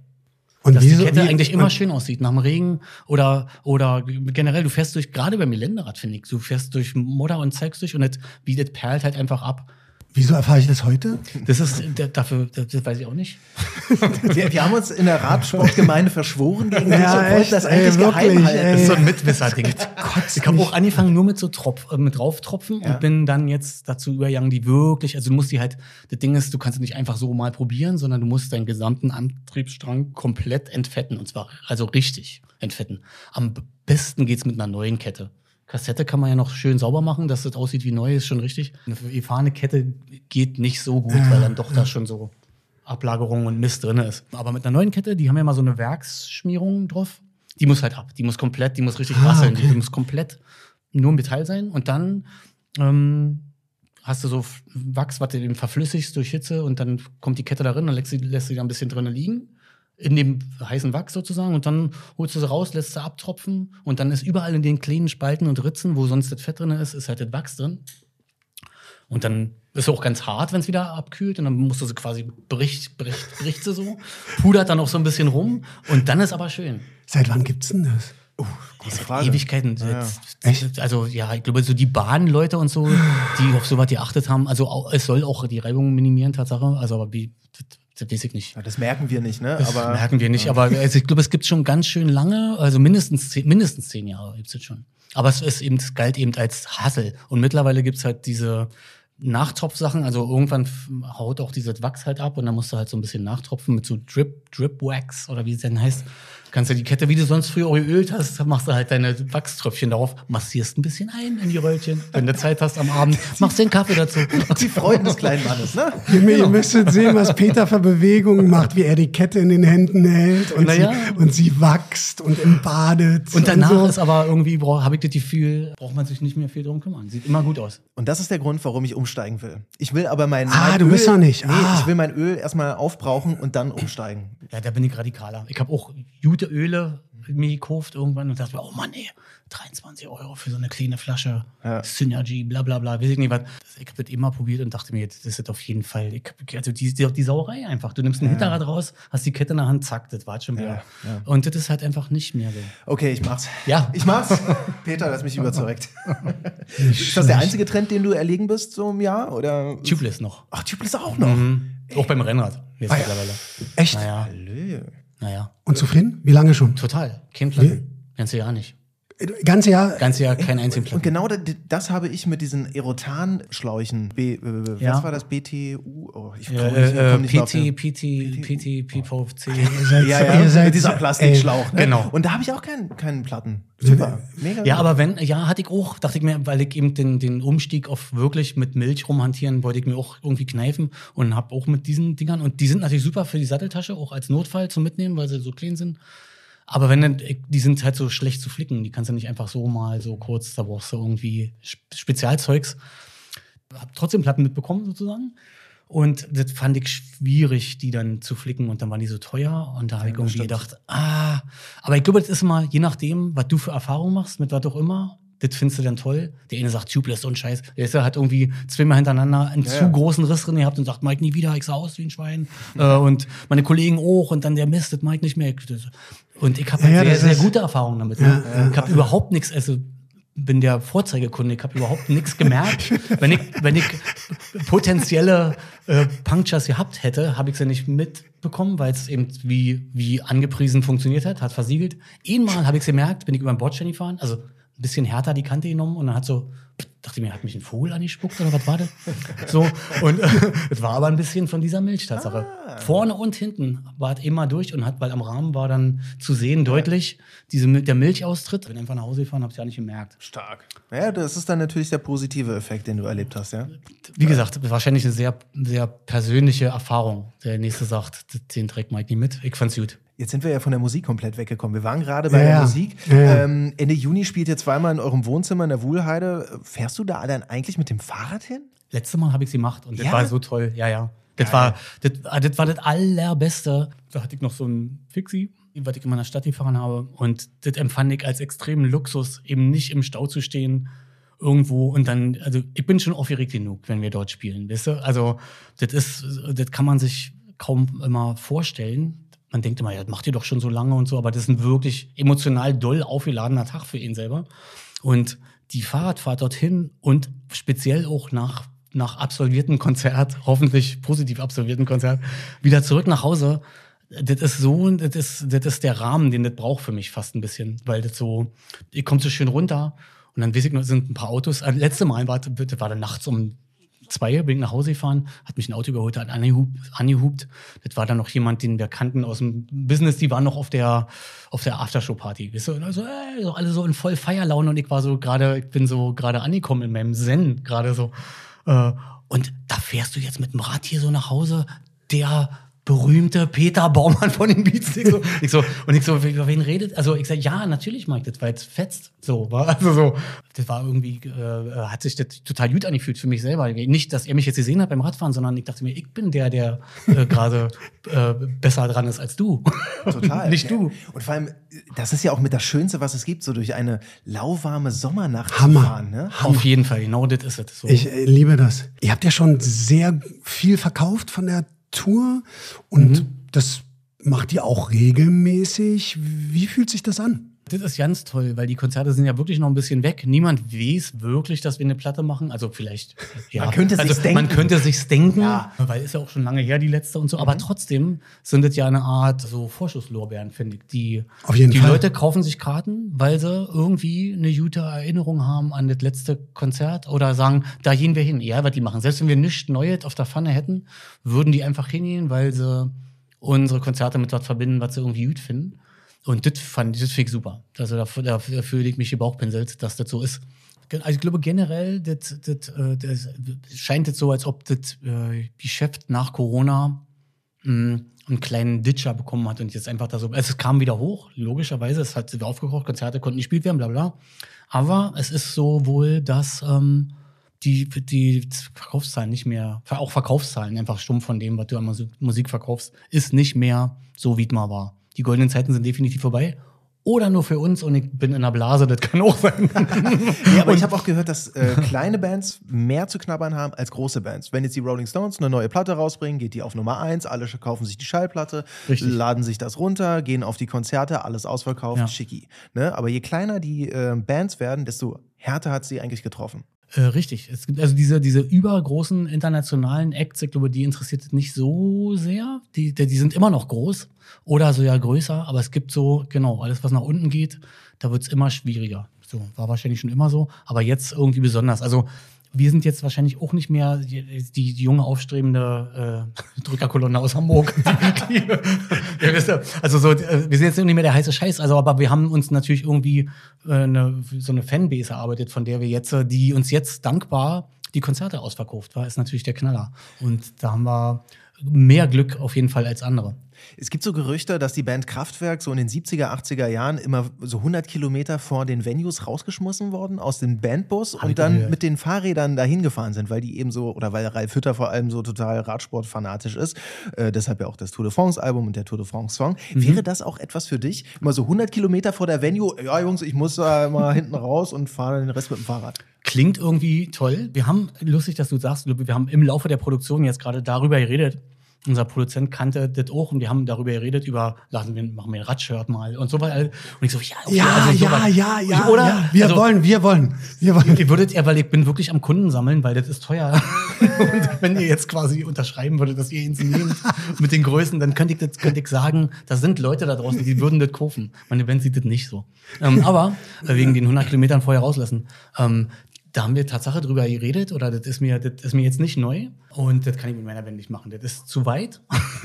Und Dass wieso- die Kette wie- eigentlich immer schön aussieht, nach dem Regen oder, oder generell, du fährst durch, gerade beim Geländerad, finde ich, du fährst durch Modder und Zeugs durch und das bietet perlt halt einfach ab. Wieso erfahre ich das heute? Das ist, dafür, das, weiß ich auch nicht. [laughs] Wir, wir haben uns in der Radsportgemeinde verschworen gegen Ja, und echt, das ey, eigentlich geheim wirklich, halten. ey. Das ist so ein Mitwisser-Ding. ich habe auch angefangen nur mit so Tropf, äh, mit drauftropfen Ja. und bin dann jetzt dazu übergegangen, die wirklich, also du musst die halt, das Ding ist, du kannst es nicht einfach so mal probieren, sondern du musst deinen gesamten Antriebsstrang komplett entfetten und zwar also richtig entfetten. Am besten geht's mit einer neuen Kette. Kassette kann man ja noch schön sauber machen, dass das aussieht wie neu, ist schon richtig. Eine gefahrene Kette geht nicht so gut, weil dann doch da schon so Ablagerung und Mist drin ist. Aber mit einer neuen Kette, die haben ja mal so eine Werksschmierung drauf. Die muss halt ab. Die muss komplett, die muss richtig Ah, rasseln. okay. Die muss komplett nur Metall sein. Und dann ähm, hast du so Wachs, was du eben verflüssigst durch Hitze und dann kommt die Kette da drin, dann lässt sie, lässt sie da ein bisschen drinnen liegen. In dem heißen Wachs sozusagen und dann holst du sie raus, lässt sie abtropfen und dann ist überall in den kleinen Spalten und Ritzen, wo sonst das Fett drin ist, ist halt das Wachs drin. Und dann ist sie auch ganz hart, wenn es wieder abkühlt. Und dann musst du sie quasi bricht, bricht, bricht sie so, pudert dann auch so ein bisschen rum. Und dann ist aber schön. Seit wann gibt's denn das? Gute Seit Frage. Ewigkeiten. Ja, ja. Also ja, ich glaube, so die Bahnleute und so, die auf sowas geachtet haben. Also es soll auch die Reibung minimieren, Tatsache. Also aber wie, das, das weiß ich nicht. Ja, das merken wir nicht, ne? Das Aber merken wir nicht. Aber also ich glaube, es gibt schon ganz schön lange, also mindestens zehn, mindestens zehn Jahre gibt's jetzt schon. Aber es ist eben, es galt eben als Hassel. Und mittlerweile gibt's halt diese Nachtropfsachen. Also irgendwann haut auch dieses Wachs halt ab und dann musst du halt so ein bisschen nachtropfen mit so Drip, Drip Wax oder wie es denn heißt. Kannst du die Kette, wie du sonst früher auch geölt hast, dann machst du halt deine Wachströpfchen darauf, massierst ein bisschen ein in die Röllchen. Wenn du Zeit hast am Abend, machst den Kaffee dazu. [laughs] die Freuden des kleinen Mannes, ne? Ihr, Genau. ihr müsstet sehen, was Peter für Bewegungen macht, wie er die Kette in den Händen hält und, Naja. sie, und sie wächst und embadet. Und danach so. ist aber irgendwie, habe ich das Gefühl, braucht man sich nicht mehr viel drum kümmern. Sieht immer gut aus. Und das ist der Grund, warum ich umsteigen will. Ich will aber mein, Ah, mein du Öl, bist noch nicht. Nee, Ah. ich will mein Öl erstmal aufbrauchen und dann umsteigen. Ja, da bin ich radikaler. Ich habe auch gute Öle mir gekauft irgendwann und dachte mir, oh Mann, ey, 23 Euro für so eine kleine Flasche Ja. Synergy, bla bla bla, weiß ich nicht was. Ich habe das immer probiert und dachte mir, das ist auf jeden Fall, ich, also die, die, die Sauerei einfach. Du nimmst ein Hinterrad raus, hast die Kette in der Hand, zack, das war schon wieder. Ja, ja. Und das ist halt einfach nicht mehr so. Okay, ich mach's. Ja. Ich mach's. [laughs] Peter, hast mich überzeugt. [laughs] ist das der einzige Trend, den du erlegen bist so im Jahr? Oder? Tubeless noch. Ach, Tubeless auch noch. Mhm. Auch beim Rennrad jetzt Ah, ja. mittlerweile. Echt? Naja, Hallo. Naja, Und zufrieden? Wie lange schon? total. Kein Platten. Kennst du ja nicht. Ganze Jahr. Ganze Jahr kein einzigen Und Platten. genau das, das habe ich mit diesen Erotan-Schläuchen. B, äh, was Ja. war das? BTU? Oh, ich Ja, äh, komm nicht mehr auf PT, PT, PT, PVC. Ihr seid, Ja, ja, mit seid, dieser Plastikschlauch. Ne? Genau. Und da habe ich auch keinen keinen Platten. Super. Mega. Ja, aber wenn, ja, hatte ich auch, dachte ich mir, weil ich eben den, den Umstieg auf wirklich mit Milch rumhantieren, wollte ich mir auch irgendwie kneifen und habe auch mit diesen Dingern, und die sind natürlich super für die Satteltasche, auch als Notfall zum Mitnehmen, weil sie so clean sind. Aber wenn ich- die sind halt so schlecht zu flicken, die kannst du nicht einfach so mal so kurz, da brauchst du irgendwie Sp- Spezialzeugs. Hab trotzdem Platten mitbekommen sozusagen. Und das fand ich schwierig, die dann zu flicken. Und dann waren die so teuer. Und da habe ich irgendwie stimmt. gedacht, ah, aber ich glaube, das ist immer, je nachdem, was du für Erfahrungen machst, mit was auch immer, das findest du dann toll. Der eine sagt, Tubeless, ein Scheiß. Der ist, hat irgendwie zweimal hintereinander einen Ja, zu ja. großen Riss drin gehabt und sagt, Mike, nie wieder, ich sah aus wie ein Schwein. [laughs] äh, und meine Kollegen auch. Und dann der Mist, das Mike nicht mehr. Und ich habe Ja, halt ja, sehr, sehr gute Erfahrungen damit. Ne? ich habe überhaupt nichts, also bin der Vorzeigekunde, ich habe überhaupt nichts gemerkt. [laughs] wenn, ich, wenn ich potenzielle äh, Punctures gehabt hätte, habe ich sie nicht mitbekommen, weil es eben wie, wie angepriesen funktioniert hat, hat versiegelt. Einmal habe ich sie gemerkt, bin ich über den Bordstein gefahren, also bisschen härter die Kante genommen und dann hat so, dachte ich mir, hat mich ein Vogel angespuckt oder was war das? So, und es war aber ein bisschen von dieser Milchtatsache. Vorne und hinten war es immer durch und hat, weil am Rahmen war dann zu sehen deutlich, diese, der Milchaustritt. Bin einfach nach Hause gefahren, habe es ja nicht gemerkt. Stark. Ja, das ist dann natürlich der positive Effekt, den du erlebt hast, ja? Wie gesagt, wahrscheinlich eine sehr, sehr persönliche Erfahrung. Der nächste sagt, den trägt Mike nie mit. Ich fand's gut. Jetzt sind wir ja von der Musik komplett weggekommen. Wir waren gerade bei Ja, der. Musik. Ja, ja. Ähm, Ende Juni spielt ihr zweimal in eurem Wohnzimmer in der Wuhlheide. Fährst du da dann eigentlich mit dem Fahrrad hin? Letztes Mal habe ich sie gemacht und das Ja? war so toll. Ja, ja. Das war das, ah, das war das allerbeste. Da hatte ich noch so ein Fixie, was ich in meiner Stadt gefahren habe. Und das empfand ich als extremen Luxus, eben nicht im Stau zu stehen irgendwo und dann, also ich bin schon aufgeregt genug, wenn wir dort spielen, weißt du? Also das ist, das kann man sich kaum immer vorstellen. Man denkt immer, ja, das macht ihr doch schon so lange und so, aber das ist ein wirklich emotional doll aufgeladener Tag für ihn selber. Und die Fahrradfahrt dorthin und speziell auch nach, nach absolvierten Konzert, [laughs] hoffentlich positiv absolvierten Konzert, wieder zurück nach Hause, das ist so, das ist, das ist der Rahmen, den das braucht für mich fast ein bisschen, weil das so, ihr kommt so schön runter und dann weiß ich noch, sind ein paar Autos. Äh, letzte Mal war, das war dann nachts um zwei, bin ich nach Hause gefahren, hat mich ein Auto überholt, hat angehupt, angehupt. Das war dann noch jemand, den wir kannten aus dem Business, die waren noch auf der, auf der Aftershow-Party. Weißt du? Und also, ey, so alle so in voll Feierlaune und ich war so gerade, ich bin so gerade angekommen in meinem Zen, gerade so. Äh, und da fährst du jetzt mit dem Rad hier so nach Hause, der berühmte Peter Baumann von den Beats. Ich so, ich so, und ich so, über wen redet? Also ich sag, ja, natürlich, Mike, das war jetzt fetzt. So, war also so. Das war irgendwie, äh, hat sich das total gut angefühlt für mich selber. Nicht, dass er mich jetzt gesehen hat beim Radfahren, sondern ich dachte mir, ich bin der, der äh, gerade äh, besser dran ist als du. Total. [laughs] Nicht Ja. du. Und vor allem, das ist ja auch mit das Schönste, was es gibt, so durch eine lauwarme Sommernacht Hammer. zu fahren. Ne? Auf jeden Fall, genau das ist es. So. Ich äh, liebe das. Ihr habt ja schon sehr viel verkauft von der Tour und das macht ihr auch regelmäßig. Wie fühlt sich das an? Das ist ganz toll, weil die Konzerte sind ja wirklich noch ein bisschen weg. Niemand weiß wirklich, dass wir eine Platte machen. Also vielleicht, ja. Man könnte also, sich's denken. Man könnte sich's denken, Ja. weil ist ja auch schon lange her, die letzte und so. Aber trotzdem sind das ja eine Art so Vorschusslorbeeren, finde ich. Die, Auf jeden die Fall. Leute kaufen sich Karten, weil sie irgendwie eine gute Erinnerung haben an das letzte Konzert oder sagen, da gehen wir hin. Ja, was die machen. Selbst wenn wir nichts Neues auf der Pfanne hätten, würden die einfach hingehen, weil sie unsere Konzerte mit was verbinden, was sie irgendwie gut finden. Und das fand ich, das ich super. Also dafür, dafür fühle ich mich gebauchpinselt, dass das so ist. Also ich glaube generell, das, das, äh, das scheint jetzt so, als ob das äh, Geschäft nach Corona mh, einen kleinen Ditcher bekommen hat und jetzt einfach da so, also es kam wieder hoch, logischerweise, es hat wieder aufgekocht, Konzerte konnten nicht gespielt werden, bla bla. Aber es ist so wohl, dass ähm, die, die Verkaufszahlen nicht mehr, auch Verkaufszahlen, einfach stumpf von dem, was du an Musik verkaufst, ist nicht mehr so, wie es mal war. Die goldenen Zeiten sind definitiv vorbei. Oder nur für uns und ich bin in einer Blase, das kann auch sein. [laughs] Ja, aber ich habe auch gehört, dass äh, [laughs] kleine Bands mehr zu knabbern haben als große Bands. Wenn jetzt die Rolling Stones eine neue Platte rausbringen, geht die auf Nummer 1, alle kaufen sich die Schallplatte, Richtig. laden sich das runter, gehen auf die Konzerte, alles ausverkauft, Ja. schicki. Ne? Aber je kleiner die äh, Bands werden, desto härter hat sie eigentlich getroffen. Äh, richtig. Es gibt also diese, diese übergroßen internationalen Acts, ich glaube, die interessiert es nicht so sehr. Die, die sind immer noch groß oder so ja größer, aber es gibt so, genau, alles, was nach unten geht, da wird es immer schwieriger. So, war wahrscheinlich schon immer so, aber jetzt irgendwie besonders. Also wir sind jetzt wahrscheinlich auch nicht mehr die, die, junge aufstrebende äh, Drückerkolonne aus Hamburg. Die, [laughs] die, ja, wisst ihr, also so, äh, wir sind jetzt nicht mehr der heiße Scheiß, also aber wir haben uns natürlich irgendwie äh, eine, so eine Fanbase erarbeitet, von der wir jetzt, äh, die uns jetzt dankbar die Konzerte ausverkauft war, ist natürlich der Knaller. Und da haben wir mehr Glück auf jeden Fall als andere. Es gibt so Gerüchte, dass die Band Kraftwerk so in den 70er, 80er Jahren immer so 100 Kilometer vor den Venues rausgeschmissen worden aus dem Bandbus Hab und dann gehört. mit den Fahrrädern dahin gefahren sind, weil die eben so, oder weil Ralf Hütter vor allem so total Radsportfanatisch ist. Äh, deshalb ja auch das Tour de France-Album und der Tour de France-Song. Mhm. Wäre das auch etwas für dich? Immer so 100 Kilometer vor der Venue, ja Jungs, ich muss da mal [laughs] hinten raus und fahre den Rest mit dem Fahrrad. Klingt irgendwie toll. Wir haben, lustig, dass du sagst, wir haben im Laufe der Produktion jetzt gerade darüber geredet. Unser Produzent kannte das auch und wir haben darüber geredet, über, lassen wir, machen wir ein Radshirt mal und so weiter. Und ich so, ja, okay, Ja, also ja, sowas. ja, ja, Oder? ja. Wir also, wollen, wir wollen, wir wollen. Ihr würdet ja, weil ich bin wirklich am Kunden sammeln, weil das ist teuer. [laughs] und wenn ihr jetzt quasi unterschreiben würdet, dass ihr ihn nehmt mit den Größen, dann könnte ich, das, könnte ich sagen, da sind Leute da draußen, die würden das kaufen. Meine Band sieht das nicht so. Ähm, aber äh, wegen den 100 Kilometern vorher rauslassen. Ähm, da haben wir Tatsache drüber geredet, oder das ist mir, das ist mir jetzt nicht neu. Und das kann ich mit meiner Band nicht machen. Das ist zu weit.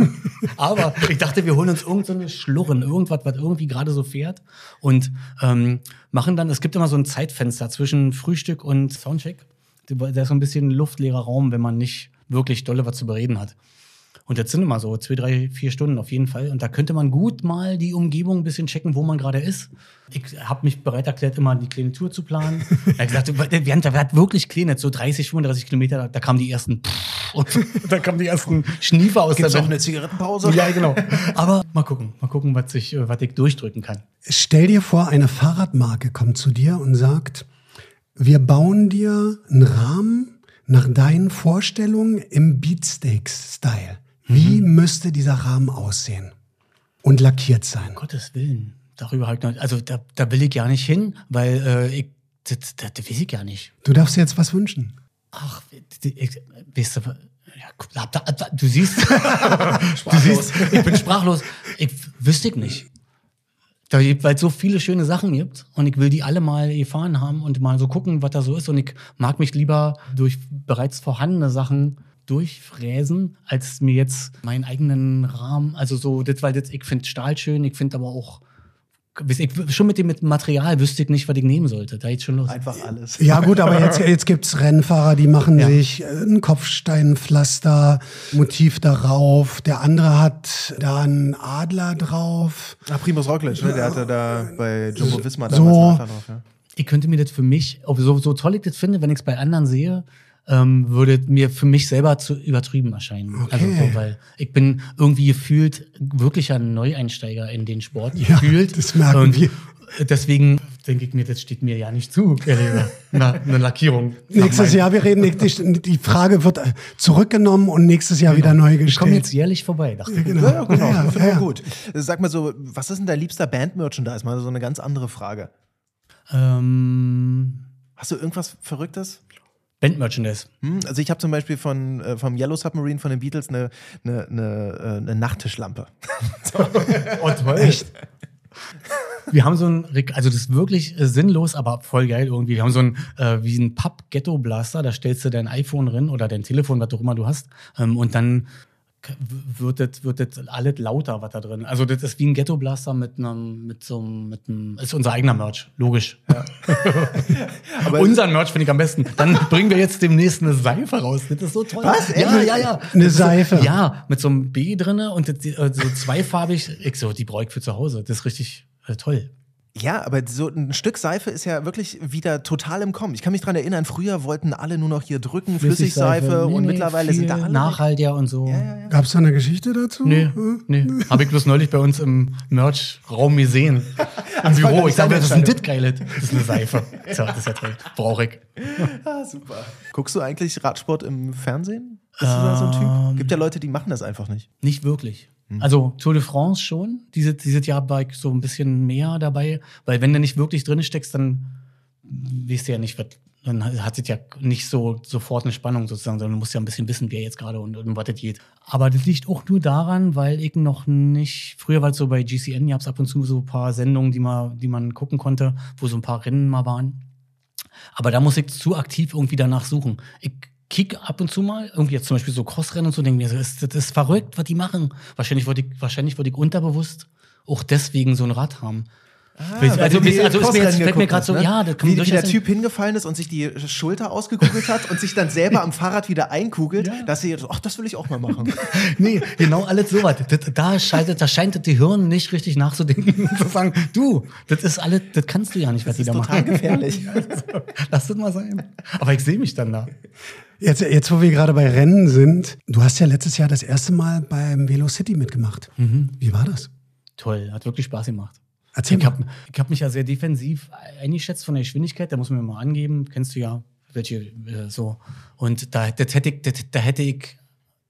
[laughs] Aber ich dachte, wir holen uns irgendeine Schlurren, irgendwas, was irgendwie gerade so fährt. Und ähm, machen dann, es gibt immer so ein Zeitfenster zwischen Frühstück und Soundcheck. Da ist so ein bisschen luftleerer Raum, wenn man nicht wirklich dolle was zu bereden hat. Und das sind immer so zwei, drei, vier Stunden auf jeden Fall. Und da könnte man gut mal die Umgebung ein bisschen checken, wo man gerade ist. Ich habe mich bereit erklärt, immer die kleine Tour zu planen. Er hat gesagt, wir hatten wirklich kleine, so 30, 35 Kilometer, da, da kamen die ersten [laughs] und [laughs] da kamen die ersten Schniefer aus Gibt's der Band. eine Zigarettenpause? Ja, genau. Aber mal gucken, mal gucken, was ich, äh, was ich durchdrücken kann. Stell dir vor, eine Fahrradmarke kommt zu dir und sagt, wir bauen dir einen Rahmen nach deinen Vorstellungen im Beatsteaks-Style. Wie müsste dieser Rahmen aussehen? Und lackiert sein. Um Gottes Willen. Darüber halt noch, also da, da will ich gar nicht hin, weil äh, ich, das, das, das weiß ich gar nicht. Du darfst dir jetzt was wünschen. Ach, ich, weißt du, ja, du siehst, [laughs] du siehst, ich bin sprachlos. Ich wüsste ich nicht. Da, weil es so viele schöne Sachen gibt und ich will die alle mal gefahren haben und mal so gucken, was da so ist. Und ich mag mich lieber durch bereits vorhandene Sachen durchfräsen, als mir jetzt meinen eigenen Rahmen, also so, das, weil das, ich finde Stahl schön, ich finde aber auch, ich, schon mit dem Material wüsste ich nicht, was ich nehmen sollte. Da jetzt schon los. Einfach alles. Ja gut, aber jetzt, jetzt gibt's Rennfahrer, die machen Ja. sich äh, ein Kopfsteinpflaster, Motiv darauf. Der andere hat da einen Adler drauf. Ach, Primus Roglic, ne? der hatte da bei Jumbo Visma So. damals einen Adler drauf. Ja. ich könnte mir das für mich, ob so, so toll ich das finde, wenn ich es bei anderen sehe, ähm, würde mir für mich selber zu übertrieben erscheinen. Okay. Also so, weil ich bin irgendwie gefühlt wirklich ein Neueinsteiger in den Sport. Ja, gefühlt. das merken Und wir. Deswegen denke ich mir, das steht mir ja nicht zu. Na, eine Lackierung. [laughs] Nächstes Jahr, wir reden, die, die Frage wird äh, zurückgenommen und nächstes Jahr wieder neu Ich komme gestellt. jetzt jährlich vorbei, dachte ich. Genau. Ja, ja, genau. Ja, Finde ja, ich ja. gut. Sag mal so, was ist denn dein liebster Band-Merchandise? Mal so eine ganz andere Frage. Ähm, Hast du irgendwas Verrücktes? Band-Merchandise. Hm? Also ich habe zum Beispiel von, äh, vom Yellow Submarine von den Beatles eine, eine, eine, äh, eine Nachttischlampe. [laughs] Oh, toll. Echt? Wir haben so ein, also das ist wirklich äh, sinnlos, aber voll geil irgendwie. Wir haben so ein, äh, wie ein Papp-Ghetto-Blaster, da stellst du dein iPhone drin oder dein Telefon, was auch immer du hast, ähm, und dann wird das, wird das alles lauter, was da drin. Also das ist wie ein Ghetto-Blaster mit einem, mit so einem, mit einem, ist unser eigener Merch, logisch. Ja. [laughs] Aber Unseren Merch finde ich am besten. Dann bringen wir jetzt demnächst eine Seife raus. Das ist so toll. Was? Ja, ja, ja. Eine ist Seife? So, ja, mit so einem B drinne und das, äh, so zweifarbig. Ich so, die brauche ich für zu Hause. Das ist richtig äh, toll. Ja, aber so ein Stück Seife ist ja wirklich wieder total im Kommen. Ich kann mich dran erinnern, früher wollten alle nur noch hier drücken, Flüssigseife Nee, und nee, mittlerweile sind da alle. Nachhaltiger und so. Gab es da eine Geschichte dazu? Nee, Hm? nee. Habe ich bloß neulich bei uns im Merch-Raum gesehen. [laughs] Im Büro. Ich sage, das ist ein dit geiles. Das ist eine Seife. So, das ist ja toll. Brauche ich. Ah, super. Guckst du eigentlich Radsport im Fernsehen? Bist du da so ein Ähm. Typ? Gibt ja Leute, die machen das einfach nicht. Nicht wirklich. Hm. Also Tour de France schon. Diese, dieses Jahr war ich so ein bisschen mehr dabei, weil wenn du nicht wirklich drin steckst, dann weißt du ja nicht, was dann hat es ja nicht so sofort eine Spannung sozusagen, sondern du musst ja ein bisschen wissen, wer jetzt gerade und, und was das geht. Aber das liegt auch nur daran, weil ich noch nicht, früher war es so bei GCN, gab es ab und zu so ein paar Sendungen, die man, die man gucken konnte, wo so ein paar Rennen mal waren. Aber da muss ich zu aktiv irgendwie danach suchen. Ich kick ab und zu mal, irgendwie jetzt zum Beispiel so Crossrennen und so, denke mir, das ist, das ist verrückt, was die machen. Wahrscheinlich wollte ich, wahrscheinlich wollte ich unterbewusst auch deswegen so ein Rad haben. Ah, also, also ist mir jetzt, fällt mir gerade so, ne? ja, das kann wie, wie der. Typ hingefallen ist und sich die Schulter ausgekugelt hat und sich dann selber am Fahrrad wieder einkugelt, Ja. dass sie, ach, das will ich auch mal machen. [laughs] Nee, genau alles sowas. Das, da, schaltet, da scheint das Gehirn nicht richtig nachzudenken [laughs] und zu sagen, du, das ist alles, das kannst du ja nicht, was Das die ist da total machen. gefährlich. [laughs] Lass das mal sein. Aber ich sehe mich dann da. Jetzt, jetzt, wo wir gerade bei Rennen sind, du hast ja letztes Jahr das erste Mal beim Velo City mitgemacht. Wie war das? Toll, hat wirklich Spaß gemacht. Erzähl Ich mal. habe ich hab mich ja sehr defensiv eingeschätzt von der Geschwindigkeit, da muss man mir mal angeben, kennst du ja, welche äh, so. Und da, hätte ich, das, da hätte ich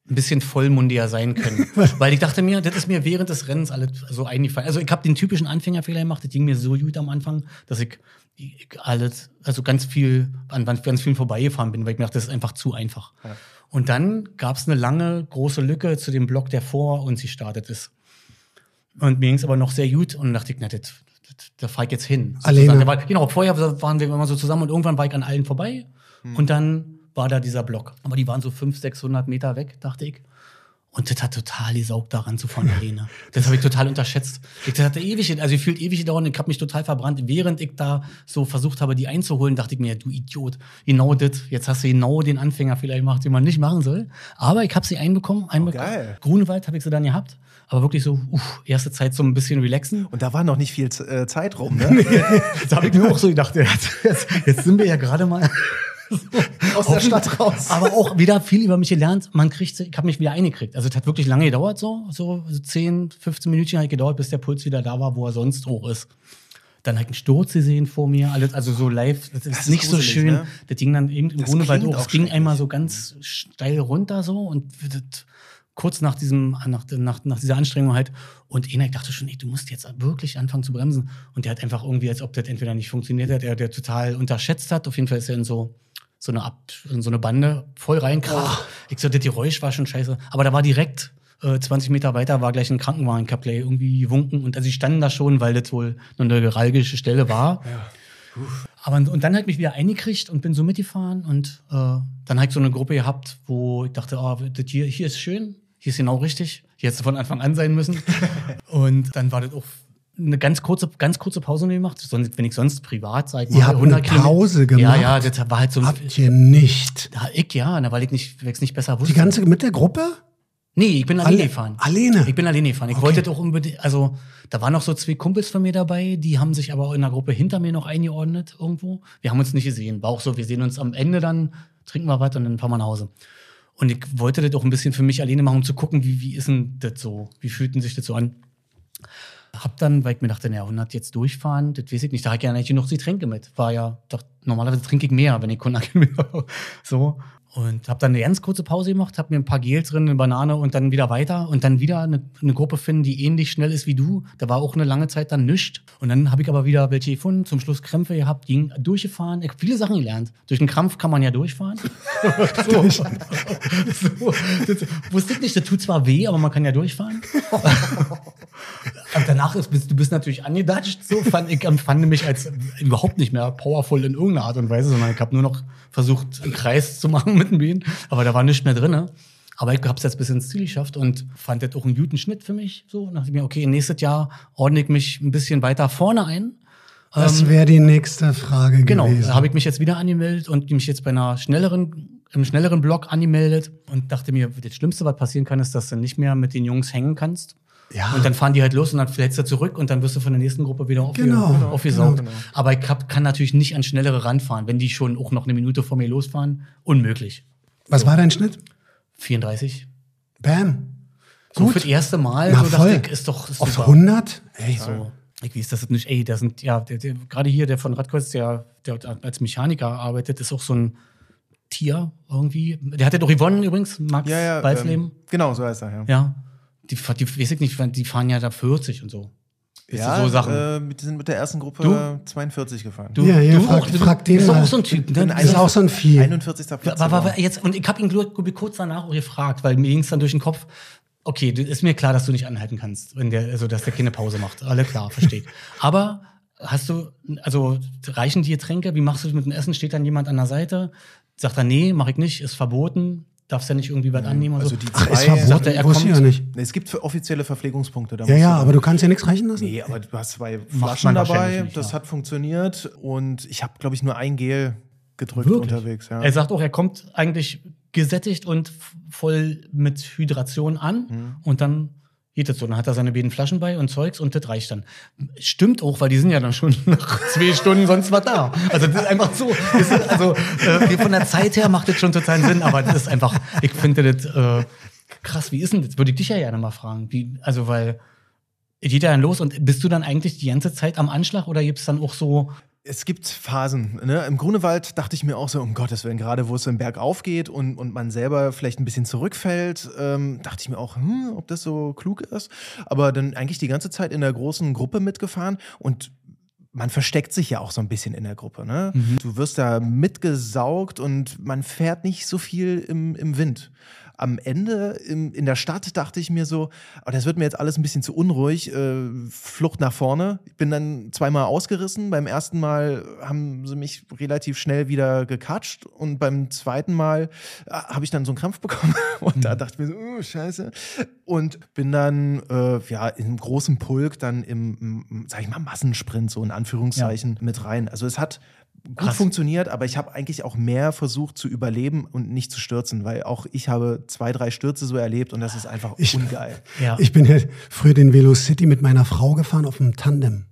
ein bisschen vollmundiger sein können. [laughs] Weil ich dachte mir, das ist mir während des Rennens alles so eingefallen. Also ich habe den typischen Anfängerfehler gemacht, das ging mir so gut am Anfang, dass ich alles, also ganz viel, an ganz vielen vorbeigefahren bin, weil ich mir dachte, das ist einfach zu einfach. Und dann gab es eine lange, große Lücke zu dem Block, der vor uns gestartet ist. Und mir ging es aber noch sehr gut und dachte ich, na, das, das, da fahre ich jetzt hin. Alleine? War, genau, vorher waren wir immer so zusammen und irgendwann war ich an allen vorbei Hm. und dann war da dieser Block. Aber die waren so 500, 600 Meter weg, dachte ich. Und das hat total gesaugt, daran zu fahren alleine. Das habe ich total unterschätzt. Ich, das hatte ewig, also ich fühlt ewig gedauert und ich habe mich total verbrannt. Während ich da so versucht habe, die einzuholen, dachte ich mir, du Idiot, genau das, jetzt hast du genau den Anfänger vielleicht gemacht, den man nicht machen soll. Aber ich habe sie einbekommen, einbekommen. geil. Grunewald habe ich sie dann gehabt. Aber wirklich so, uff, erste Zeit so ein bisschen relaxen. Und da war noch nicht viel äh, Zeit rum, ne? [laughs] Da habe ich mir auch so gedacht, jetzt, jetzt, jetzt sind wir ja gerade mal [laughs] Aus der Stadt raus. aber auch wieder viel über mich gelernt. Man kriegt, ich habe mich wieder eingekriegt. Also es hat wirklich lange gedauert, so, so 10, 15 Minuten hat gedauert, bis der Puls wieder da war, wo er sonst hoch ist. Dann ich einen Sturz gesehen vor mir, alles, also so live. Das ist ist nicht so gruselig, schön. ne? Das ging dann eben im Das Grunde weit hoch. Es ging einmal so ganz steil runter so und das, kurz nach diesem, nach, nach, nach dieser Anstrengung halt. Und Enak dachte schon, ey, du musst jetzt wirklich anfangen zu bremsen. Und der hat einfach irgendwie, als ob das entweder nicht funktioniert hat, der, der total unterschätzt hat. Auf jeden Fall ist er in so, so eine Ab, so eine Bande voll reinkrach. Ich so, das Geräusch war schon scheiße. Aber da war direkt, äh, 20 Meter weiter war gleich ein Krankenwagen, Kapley, irgendwie gewunken. Und also sie standen da schon, weil das wohl eine neuralgische Stelle war. Aber und dann halt mich wieder eingekriegt und bin so mitgefahren und äh, dann halt so eine Gruppe gehabt, wo ich dachte, oh, das hier, hier ist schön, hier ist genau richtig, hier hättest du von Anfang an sein müssen. [laughs] und dann war das auch eine ganz kurze, ganz kurze Pause gemacht. Sonst, wenn ich sonst privat ich mal, Ihr habt eine Kilometer- Pause gemacht? Ja, ja, das war halt so Habt ihr nicht. ja, ich ja, na, weil ich nicht, weil ich's nicht besser wusste. Die ganze mit der Gruppe? Nee, ich bin alleine Alle- gefahren. alleine? Ich bin alleine gefahren. Ich Okay. wollte auch unbedingt, also da waren noch so zwei Kumpels von mir dabei, die haben sich aber in der Gruppe hinter mir noch eingeordnet irgendwo. Wir haben uns nicht gesehen. War auch so, wir sehen uns am Ende dann, trinken wir was und dann fahren wir nach Hause. Und ich wollte das auch ein bisschen für mich alleine machen, um zu gucken, wie, wie ist denn das so? Wie fühlt denn sich das so an? Hab dann, weil ich mir dachte, naja, 100 jetzt durchfahren, das weiß ich nicht, da hatte ich ja nicht genug Getränke mit. War ja, doch, normalerweise trinke ich mehr, wenn ich 100 Kilometer [laughs] so. Und habe dann eine ganz kurze Pause gemacht, habe mir ein paar Gels drin, eine Banane und dann wieder weiter und dann wieder eine, eine Gruppe finden, die ähnlich schnell ist wie du. Da war auch eine lange Zeit dann nichts. Und dann habe ich aber wieder welche gefunden, zum Schluss Krämpfe gehabt, ging durchgefahren. Ich habe viele Sachen gelernt. Durch einen Krampf kann man ja durchfahren. [laughs] so. so. Das wusste ich nicht, das tut zwar weh, aber man kann ja durchfahren. [laughs] Und danach ist, bist, du bist natürlich angedatscht, so fand ich empfand mich als überhaupt nicht mehr powerful in irgendeiner Art und Weise, sondern ich habe nur noch versucht, einen Kreis zu machen mit dem Bein, aber da war nichts mehr drinne. Aber ich habe es jetzt bis ins Ziel geschafft und fand das auch einen guten Schnitt für mich. So, und dachte ich mir, okay, nächstes Jahr ordne ich mich ein bisschen weiter vorne ein. Das wäre die nächste Frage Genau, gewesen. da habe ich mich jetzt wieder angemeldet und mich jetzt bei einer schnelleren, im schnelleren Block angemeldet und dachte mir, das Schlimmste, was passieren kann, ist, dass du nicht mehr mit den Jungs hängen kannst. Ja. Und dann fahren die halt los und dann fällst du zurück und dann wirst du von der nächsten Gruppe wieder aufge Genau, genau, aufgesaugt. genau. Aber ich hab, kann natürlich nicht an schnellere ranfahren, wenn die schon auch noch eine Minute vor mir losfahren. Unmöglich. Was war dein Schnitt? 34. Bam. So Gut. für das erste Mal, Na, so voll. ich, ist doch ist Auf super. 100? Ey, So. Ich weiß das nicht. Ey, da sind, ja, der, der, gerade hier, der von Radkreuz, der, der als Mechaniker arbeitet, ist auch so ein Tier irgendwie. Der hat ja doch gewonnen übrigens, Max Ja, ja. Balzleben. Ähm, genau, so heißt er, ja. Ja. Die, die weiß ich nicht, die fahren ja da 40 und so. Ist ja, so Sachen. Äh, wir sind mit der ersten Gruppe Du? 42 gefahren. Du, Ja, ja, du frag- auch, du frag den bist mal. auch so ein Typ. Ne? Das ist auch so ein Vieh. 41. Platz. War, war, war jetzt, und ich habe ihn kurz danach auch gefragt, weil mir ging es dann durch den Kopf, okay, du- ist mir klar, dass du nicht anhalten kannst, wenn der, also dass der keine Pause macht. Alle klar, versteht. [laughs] Aber hast du, also reichen die Getränke? Wie machst du das mit dem Essen? Steht dann jemand an der Seite? Sagt er, nee, mach ich nicht, ist verboten, darfst ja nicht irgendwie was annehmen oder also so. die Ach, ist zwei- verboten, Sagte, er ich kommt- ja nicht. Nee, es gibt für offizielle Verpflegungspunkte. Da Ja, ja, du- aber du kannst ja nichts reichen lassen. Nee, aber du hast zwei Flaschen dabei. nicht, das ja. hat funktioniert. Und ich habe, glaube ich, nur ein Gel gedrückt Wirklich? unterwegs. Ja. Er sagt auch, er kommt eigentlich gesättigt und voll mit Hydration an Mhm. und dann geht es so. Dann hat er seine beiden Flaschen bei und Zeugs und das reicht dann. Stimmt auch, weil die sind ja dann schon [laughs] nach zwei Stunden sonst was da. Also das ist einfach so. Das ist, also äh, von der Zeit her macht das schon total Sinn, aber das ist einfach, ich finde das äh, krass. Wie ist denn das? Würde ich dich ja gerne mal fragen. Wie, also weil geht ja dann los und bist du dann eigentlich die ganze Zeit am Anschlag oder gibt es dann auch so Es gibt Phasen. Ne? Im Grunewald dachte ich mir auch so, um Gottes Willen, gerade wo es im Berg aufgeht und, und man selber vielleicht ein bisschen zurückfällt, ähm, dachte ich mir auch, hm, ob das so klug ist. Aber dann eigentlich die ganze Zeit in der großen Gruppe mitgefahren und man versteckt sich ja auch so ein bisschen in der Gruppe. Ne? Du wirst da mitgesaugt und man fährt nicht so viel im, im Wind. Am Ende im, in der Stadt dachte ich mir so, aber das wird mir jetzt alles ein bisschen zu unruhig. Äh, Flucht nach vorne. Ich bin dann zweimal ausgerissen. Beim ersten Mal haben sie mich relativ schnell wieder gekatscht und beim zweiten Mal äh, habe ich dann so einen Krampf bekommen [laughs] und da dachte ich mir so, oh, scheiße. Und bin dann äh, ja in großem Pulk dann im, im, sag ich mal, Massensprint so in Anführungszeichen mit rein. Also es hat gut Krass. funktioniert, aber ich habe eigentlich auch mehr versucht zu überleben und nicht zu stürzen, weil auch ich habe zwei, drei Stürze so erlebt und das ist einfach Ich- ungeil. ja. Ich bin ja früher den Velocity mit meiner Frau gefahren auf dem Tandem.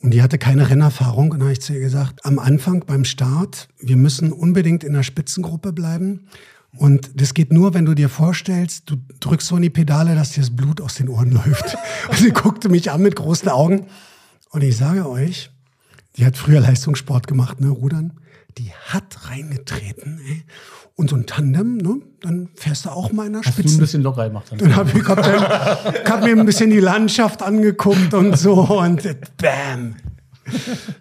Und die hatte keine Rennerfahrung. Und da habe ich zu ihr gesagt, am Anfang beim Start, wir müssen unbedingt in der Spitzengruppe bleiben. Und das geht nur, wenn du dir vorstellst, du drückst so in die Pedale, dass dir das Blut aus den Ohren [laughs] läuft. Und sie guckte mich an mit großen Augen. Und ich sage euch, die hat früher Leistungssport gemacht, ne, Rudern. Die hat reingetreten, ey. Und so ein Tandem, ne, dann fährst du auch mal in der hast du ein bisschen locker gemacht? Dann? Dann habe ich, hab dann, hab mir ein bisschen die Landschaft angeguckt und so und bam.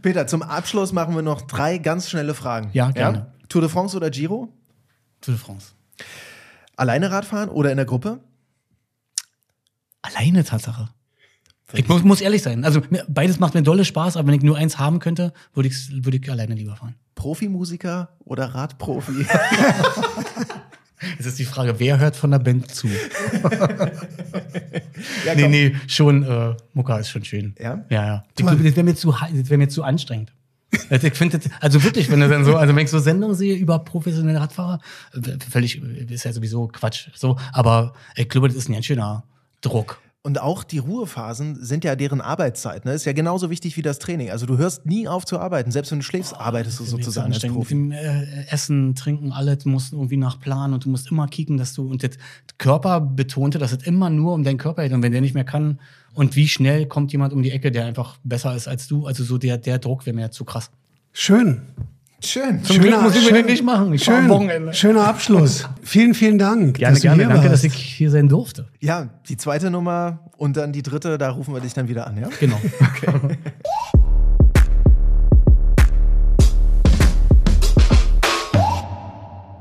Peter, zum Abschluss machen wir noch drei ganz schnelle Fragen. Ja, gerne. Tour de France oder Giro? Tour de France. Alleine Radfahren oder in der Gruppe? Alleine Tatsache. Ich muss, muss ehrlich sein. Also mir- beides macht mir dolle Spaß, aber wenn ich nur eins haben könnte, würde ich, würde ich alleine lieber fahren. Profimusiker oder Radprofi? [laughs] Es ist die Frage, wer hört von der Band zu? [laughs] ja, nee, nee, schon, äh, Mucka ist schon schön. Ja? Ja, ja. Ich glaube, das wäre mir, zu das wär mir zu anstrengend. Also ich finde, das- also wirklich, wenn du dann so, also wenn ich so Sendungen sehe über professionelle Radfahrer, völlig, ist ja sowieso Quatsch, so, aber ich glaube, das ist ein ganz schöner Druck. Und auch die Ruhephasen sind ja deren Arbeitszeit. Ne? Ist ja genauso wichtig wie das Training. Also du hörst nie auf zu arbeiten. Selbst wenn du schläfst, arbeitest du sozusagen als. Profi. Dem, äh, Essen, Trinken, alles, du musst irgendwie nach Plan und du musst immer kicken, dass du, und das Körper betonte, dass es immer nur um deinen Körper geht und wenn der nicht mehr kann und wie schnell kommt jemand um die Ecke, der einfach besser ist als du, also so der, der Druck wäre mir zu krass. Schön. Schön. Zum Glück muss ich mir den nicht machen. Ich schön, Wochenende. Schöner Abschluss. [laughs] vielen, vielen Dank. Gerne, dass du gerne. hier Danke, warst. dass ich hier sein durfte. Ja, die zweite Nummer und dann die dritte, da rufen wir dich dann wieder an, ja? Genau. [laughs]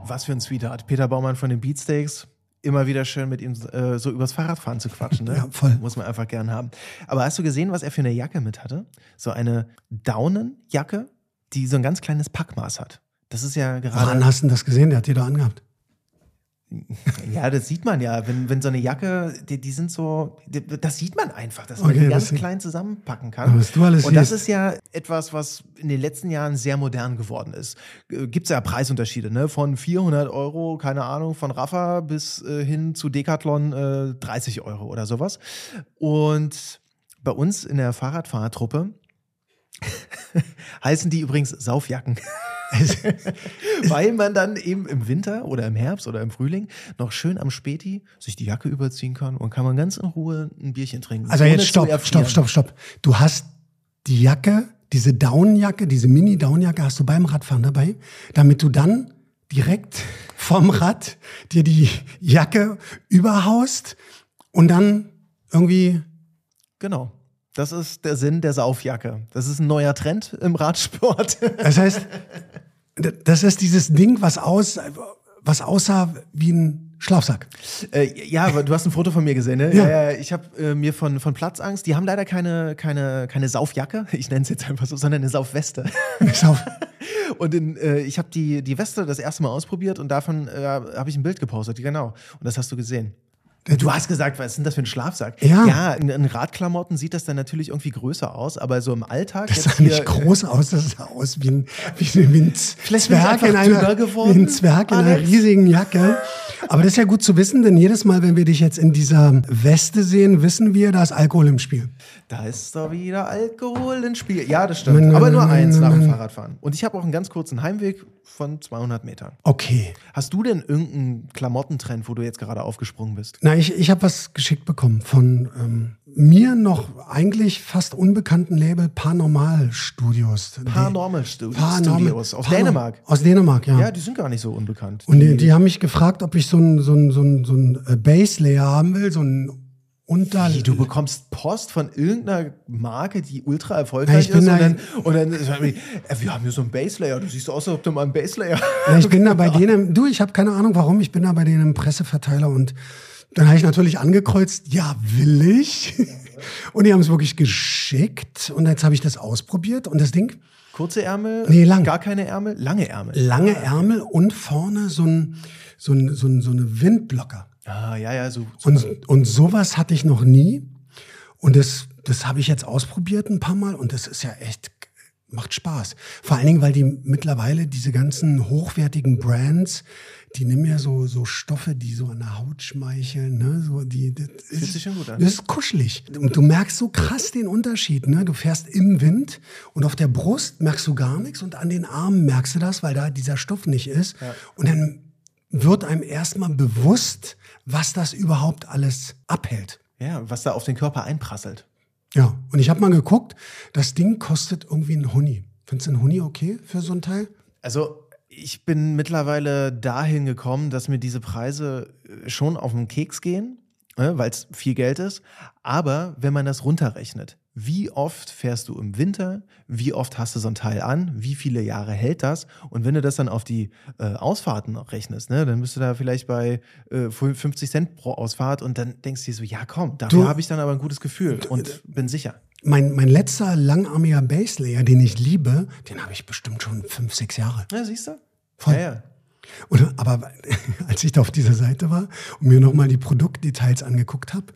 Was für ein Sweetheart. Peter Baumann von den Beatsteaks. Immer wieder schön mit ihm äh, so übers Fahrradfahren zu quatschen. Ne? Ja, voll. Muss man einfach gern haben. Aber hast du gesehen, was er für eine Jacke mit hatte? So eine Daunenjacke, die so ein ganz kleines Packmaß hat. Das ist ja gerade. Woran hast du denn das gesehen? Der hat die da angehabt. [laughs] Ja, das sieht man ja. Wenn, wenn so eine Jacke, die, die sind so, die, das sieht man einfach, dass man Okay, die ganz klein zusammenpacken kann. Was du alles Und das siehst. ist ja etwas, was in den letzten Jahren sehr modern geworden ist. Gibt es ja Preisunterschiede, ne? Von 400 Euro, keine Ahnung, von Rafa bis äh, hin zu Decathlon äh, 30 Euro oder sowas. Und bei uns in der Fahrradfahrertruppe heißen die übrigens Saufjacken. [laughs] Weil man dann eben im Winter oder im Herbst oder im Frühling noch schön am Späti sich die Jacke überziehen kann und kann man ganz in Ruhe ein Bierchen trinken. Also jetzt stopp, stopp, stopp, stopp. Du hast die Jacke, diese Downjacke, diese Mini-Downjacke hast du beim Radfahren dabei, damit du dann direkt vom Rad dir die Jacke überhaust und dann irgendwie Genau. Das ist der Sinn der Saufjacke. Das ist ein neuer Trend im Radsport. [laughs] Das heißt, das ist dieses Ding, was aus, was aussah wie ein Schlafsack. Äh, ja, du hast ein Foto von mir gesehen, ne? Ja. Ja, ich habe äh, mir von, von Platzangst, die haben leider keine, keine, keine Saufjacke, [laughs] ich nenne es jetzt einfach so, sondern eine Saufweste. Ist auf- [laughs] Und in, äh, ich habe die, die Weste das erste Mal ausprobiert und davon äh, habe ich ein Bild gepostet, genau. Und das hast du gesehen. Du hast gesagt, was ist denn das für ein Schlafsack? Ja. Ja, in, in Radklamotten sieht das dann natürlich irgendwie größer aus, aber so im Alltag. Das sah nicht groß aus, das sah aus wie ein, wie, wie ein bin ich Zwerg in einer, geworden, wie ein Zwerg in einer riesigen Jacke. Aber das ist ja gut zu wissen, denn jedes Mal, wenn wir dich jetzt in dieser Weste sehen, wissen wir, da ist Alkohol im Spiel. Da ist doch wieder Alkohol ins Spiel. Ja, das stimmt. Mann, aber nur eins Mann, nach dem. Fahrradfahren. Und ich habe auch einen ganz kurzen Heimweg von 200 Metern. Okay. Hast du denn irgendeinen Klamottentrend, wo du jetzt gerade aufgesprungen bist? Na, ich, ich habe was geschickt bekommen von ähm, mir noch eigentlich fast unbekannten Label Paranormal Studios. Paranormal Stu Paranormal- Studios aus Paranormal- Dänemark. Aus Dänemark, ja. Ja, die sind gar nicht so unbekannt. Und die, die haben mich gefragt, ob ich so ein, so ein, so ein, so ein äh, Base-Layer haben will, so ein Unter... Wie, du bekommst Post von irgendeiner Marke, die ultra erfolgreich Ja, ich bin ist und da- dann, und dann äh, wir haben hier so einen Baselayer. Du siehst aus, als ob du mal einen Baselayer Ja, ich bin da [laughs] bei denen, du, ich habe keine Ahnung warum, ich bin da bei denen im Presseverteiler und dann habe ich natürlich angekreuzt, ja, will ich. [laughs] Und die haben es wirklich geschickt und jetzt habe ich das ausprobiert und das Ding, Kurze Ärmel? Nee, lang. Gar keine Ärmel? Lange Ärmel. lange Ärmel und vorne so ein, so ein, so ein, so eine Windblocker. Ah, ja, ja, so. so Und, und sowas hatte ich noch nie. Und das, das habe ich jetzt ausprobiert ein paar Mal und das ist ja echt, macht Spaß. Vor allen Dingen, weil die mittlerweile diese ganzen hochwertigen Brands, die nehmen ja so, so Stoffe, die so an der Haut schmeicheln, ne? So, die, das Fühlt ist, sich gut an. Das ist kuschelig. Und du merkst so krass den Unterschied, ne? Du fährst im Wind und auf der Brust merkst du gar nichts und an den Armen merkst du das, weil da dieser Stoff nicht ist. Und dann wird einem erstmal bewusst, was das überhaupt alles abhält. ja, was da auf den Körper einprasselt. Ja, und ich habe mal geguckt, das Ding kostet irgendwie einen Huni. Findest du einen Huni okay für so ein Teil? Also, ich bin mittlerweile dahin gekommen, dass mir diese Preise äh, schon auf den Keks gehen, weil es viel Geld ist. Aber wenn man das runterrechnet, wie oft fährst du im Winter, wie oft hast du so ein Teil an, wie viele Jahre hält das? Und wenn du das dann auf die äh, Ausfahrten rechnest, ne, dann bist du da vielleicht bei äh, 50 Cent pro Ausfahrt und dann denkst du dir so, ja komm, dafür habe ich dann aber ein gutes Gefühl und bin sicher. Mein, mein letzter langarmiger Baselayer, den ich liebe, den habe ich bestimmt schon fünf, sechs Jahre. Ja, siehst du? Voll. Ja, ja. Und, aber [laughs] als ich da auf dieser Seite war und mir nochmal die Produktdetails angeguckt habe,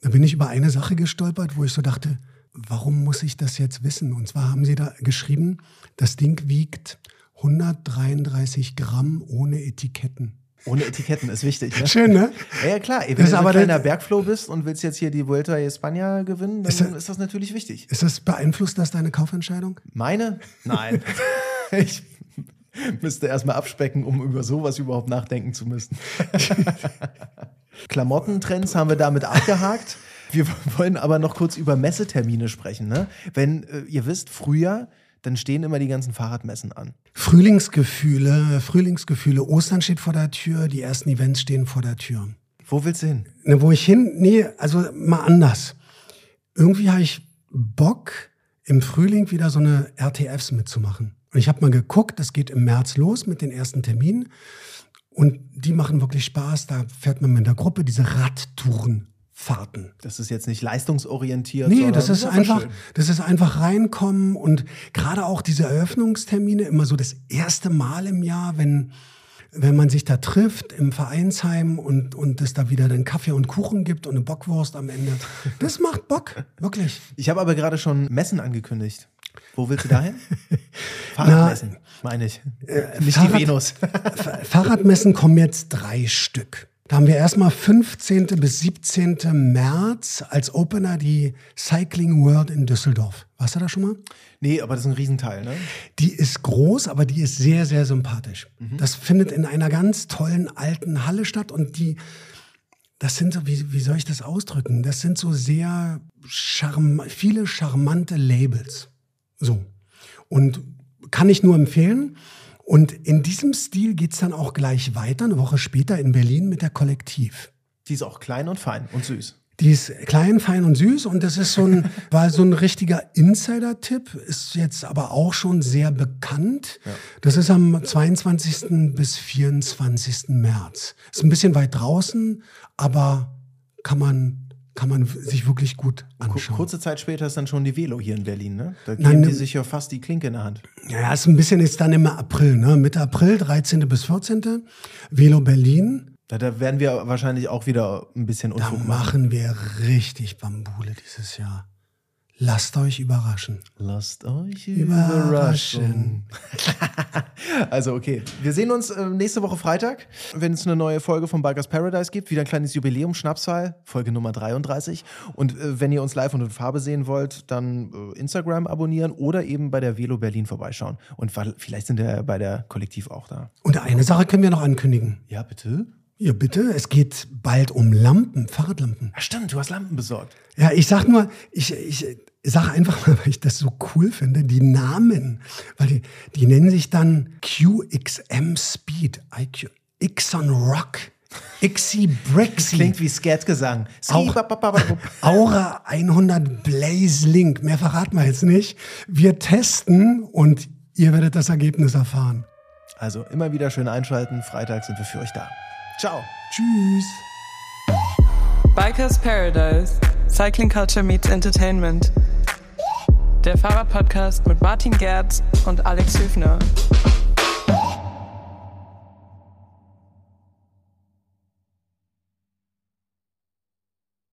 da bin ich über eine Sache gestolpert, wo ich so dachte, warum muss ich das jetzt wissen? Und zwar haben sie da geschrieben, das Ding wiegt 133 Gramm ohne Etiketten. Ohne Etiketten ist wichtig. Ne? Schön, ne? Ja, ja klar. Das wenn ist du aber ein kleiner der- Bergflow bist und willst jetzt hier die Vuelta a España gewinnen, dann Ist ist, das- das natürlich wichtig. Ist das beeinflusst das deine Kaufentscheidung? Meine? Nein. [laughs] ich müsste erstmal abspecken, um über sowas überhaupt nachdenken zu müssen. [laughs] Klamottentrends haben wir damit abgehakt. Wir wollen aber noch kurz über Messetermine sprechen. Ne? Wenn äh, ihr wisst, Frühjahr, dann stehen immer die ganzen Fahrradmessen an. Frühlingsgefühle, Frühlingsgefühle. Ostern steht vor der Tür, die ersten Events stehen vor der Tür. Wo willst du hin? Ne, wo ich hin, nee, also mal anders. Irgendwie habe ich Bock, im Frühling wieder so eine RTFs mitzumachen. Und ich habe mal geguckt, das geht im März los mit den ersten Terminen. Und die machen wirklich Spaß. Da fährt man mit der Gruppe diese Radtourenfahrten. Das ist jetzt nicht leistungsorientiert. Nee, das ist einfach schön. das ist einfach reinkommen und gerade auch diese Eröffnungstermine immer so das erste Mal im Jahr, wenn wenn man sich da trifft im Vereinsheim und und es da wieder dann Kaffee und Kuchen gibt und eine Bockwurst am Ende. Das macht Bock, wirklich. Ich habe aber gerade schon Messen angekündigt. Wo willst du dahin? [laughs] Fahrradmessen, meine ich. Nicht Fahrrad- die Venus. Fa- Fahrradmessen kommen jetzt drei Stück. Da haben wir erstmal 15. bis 17. März als Opener die Cycling World in Düsseldorf. Warst du da schon mal? nee, aber das ist ein Riesenteil, ne? Die ist groß, aber die ist sehr, sehr sympathisch. Das findet in einer ganz tollen alten Halle statt und die, das sind so, wie, wie soll ich das ausdrücken? Das sind so sehr charm viele charmante Labels. So. Und kann ich nur empfehlen. Und in diesem Stil geht's dann auch gleich weiter, eine Woche später in Berlin mit der Kollektiv. Die ist auch klein und fein und süß. Die ist klein, fein und süß und das ist so ein, [laughs] war so ein richtiger Insider-Tipp, ist jetzt aber auch schon sehr bekannt. Das ist am 22. bis 24. März. Ist ein bisschen weit draußen, aber kann man, kann man sich wirklich gut anschauen. Kurze Zeit später ist dann schon die Velo hier in Berlin, ne? Da Nein, geben die ne- sich ja fast die Klinke in der Hand. Ja, ist ein bisschen ist dann im April, ne? Mitte April, 13. bis 14. Velo Berlin. Da, da werden wir wahrscheinlich auch wieder ein bisschen Da Unfug machen. machen wir richtig Bambule dieses Jahr. Lasst euch überraschen. Lasst euch Überraschen. überraschen. [laughs] also okay, wir sehen uns äh, nächste Woche Freitag, wenn es eine neue Folge von Bikers Paradise gibt. Wieder ein kleines Jubiläum, Schnapszahl, Folge Nummer 33. Und äh, wenn ihr uns live und in Farbe sehen wollt, dann äh, Instagram abonnieren oder eben bei der Velo Berlin vorbeischauen. Und vielleicht sind wir bei der Kollektiv auch da. Und eine Sache können wir noch ankündigen. Ja, bitte? Ja, bitte. Es geht bald um Lampen, Fahrradlampen. Ach stimmt, du hast Lampen besorgt. Ja, ich sag nur, ich, ich sag einfach mal, [laughs] weil ich das so cool finde, die Namen. Weil die, die nennen sich dann QXM Speed, IQ, Ixon Rock, Ixi Brexy. Klingt wie Skatgesang. Auch- [laughs] Aura 100 Blaze Link. Mehr verraten wir jetzt nicht. Wir testen und ihr werdet das Ergebnis erfahren. Also immer wieder schön einschalten. Freitag sind wir für euch da. Ciao. Tschüss. Bikers Paradise. Cycling Culture meets Entertainment. Der Fahrradpodcast mit Martin Gerz und Alex Hüfner.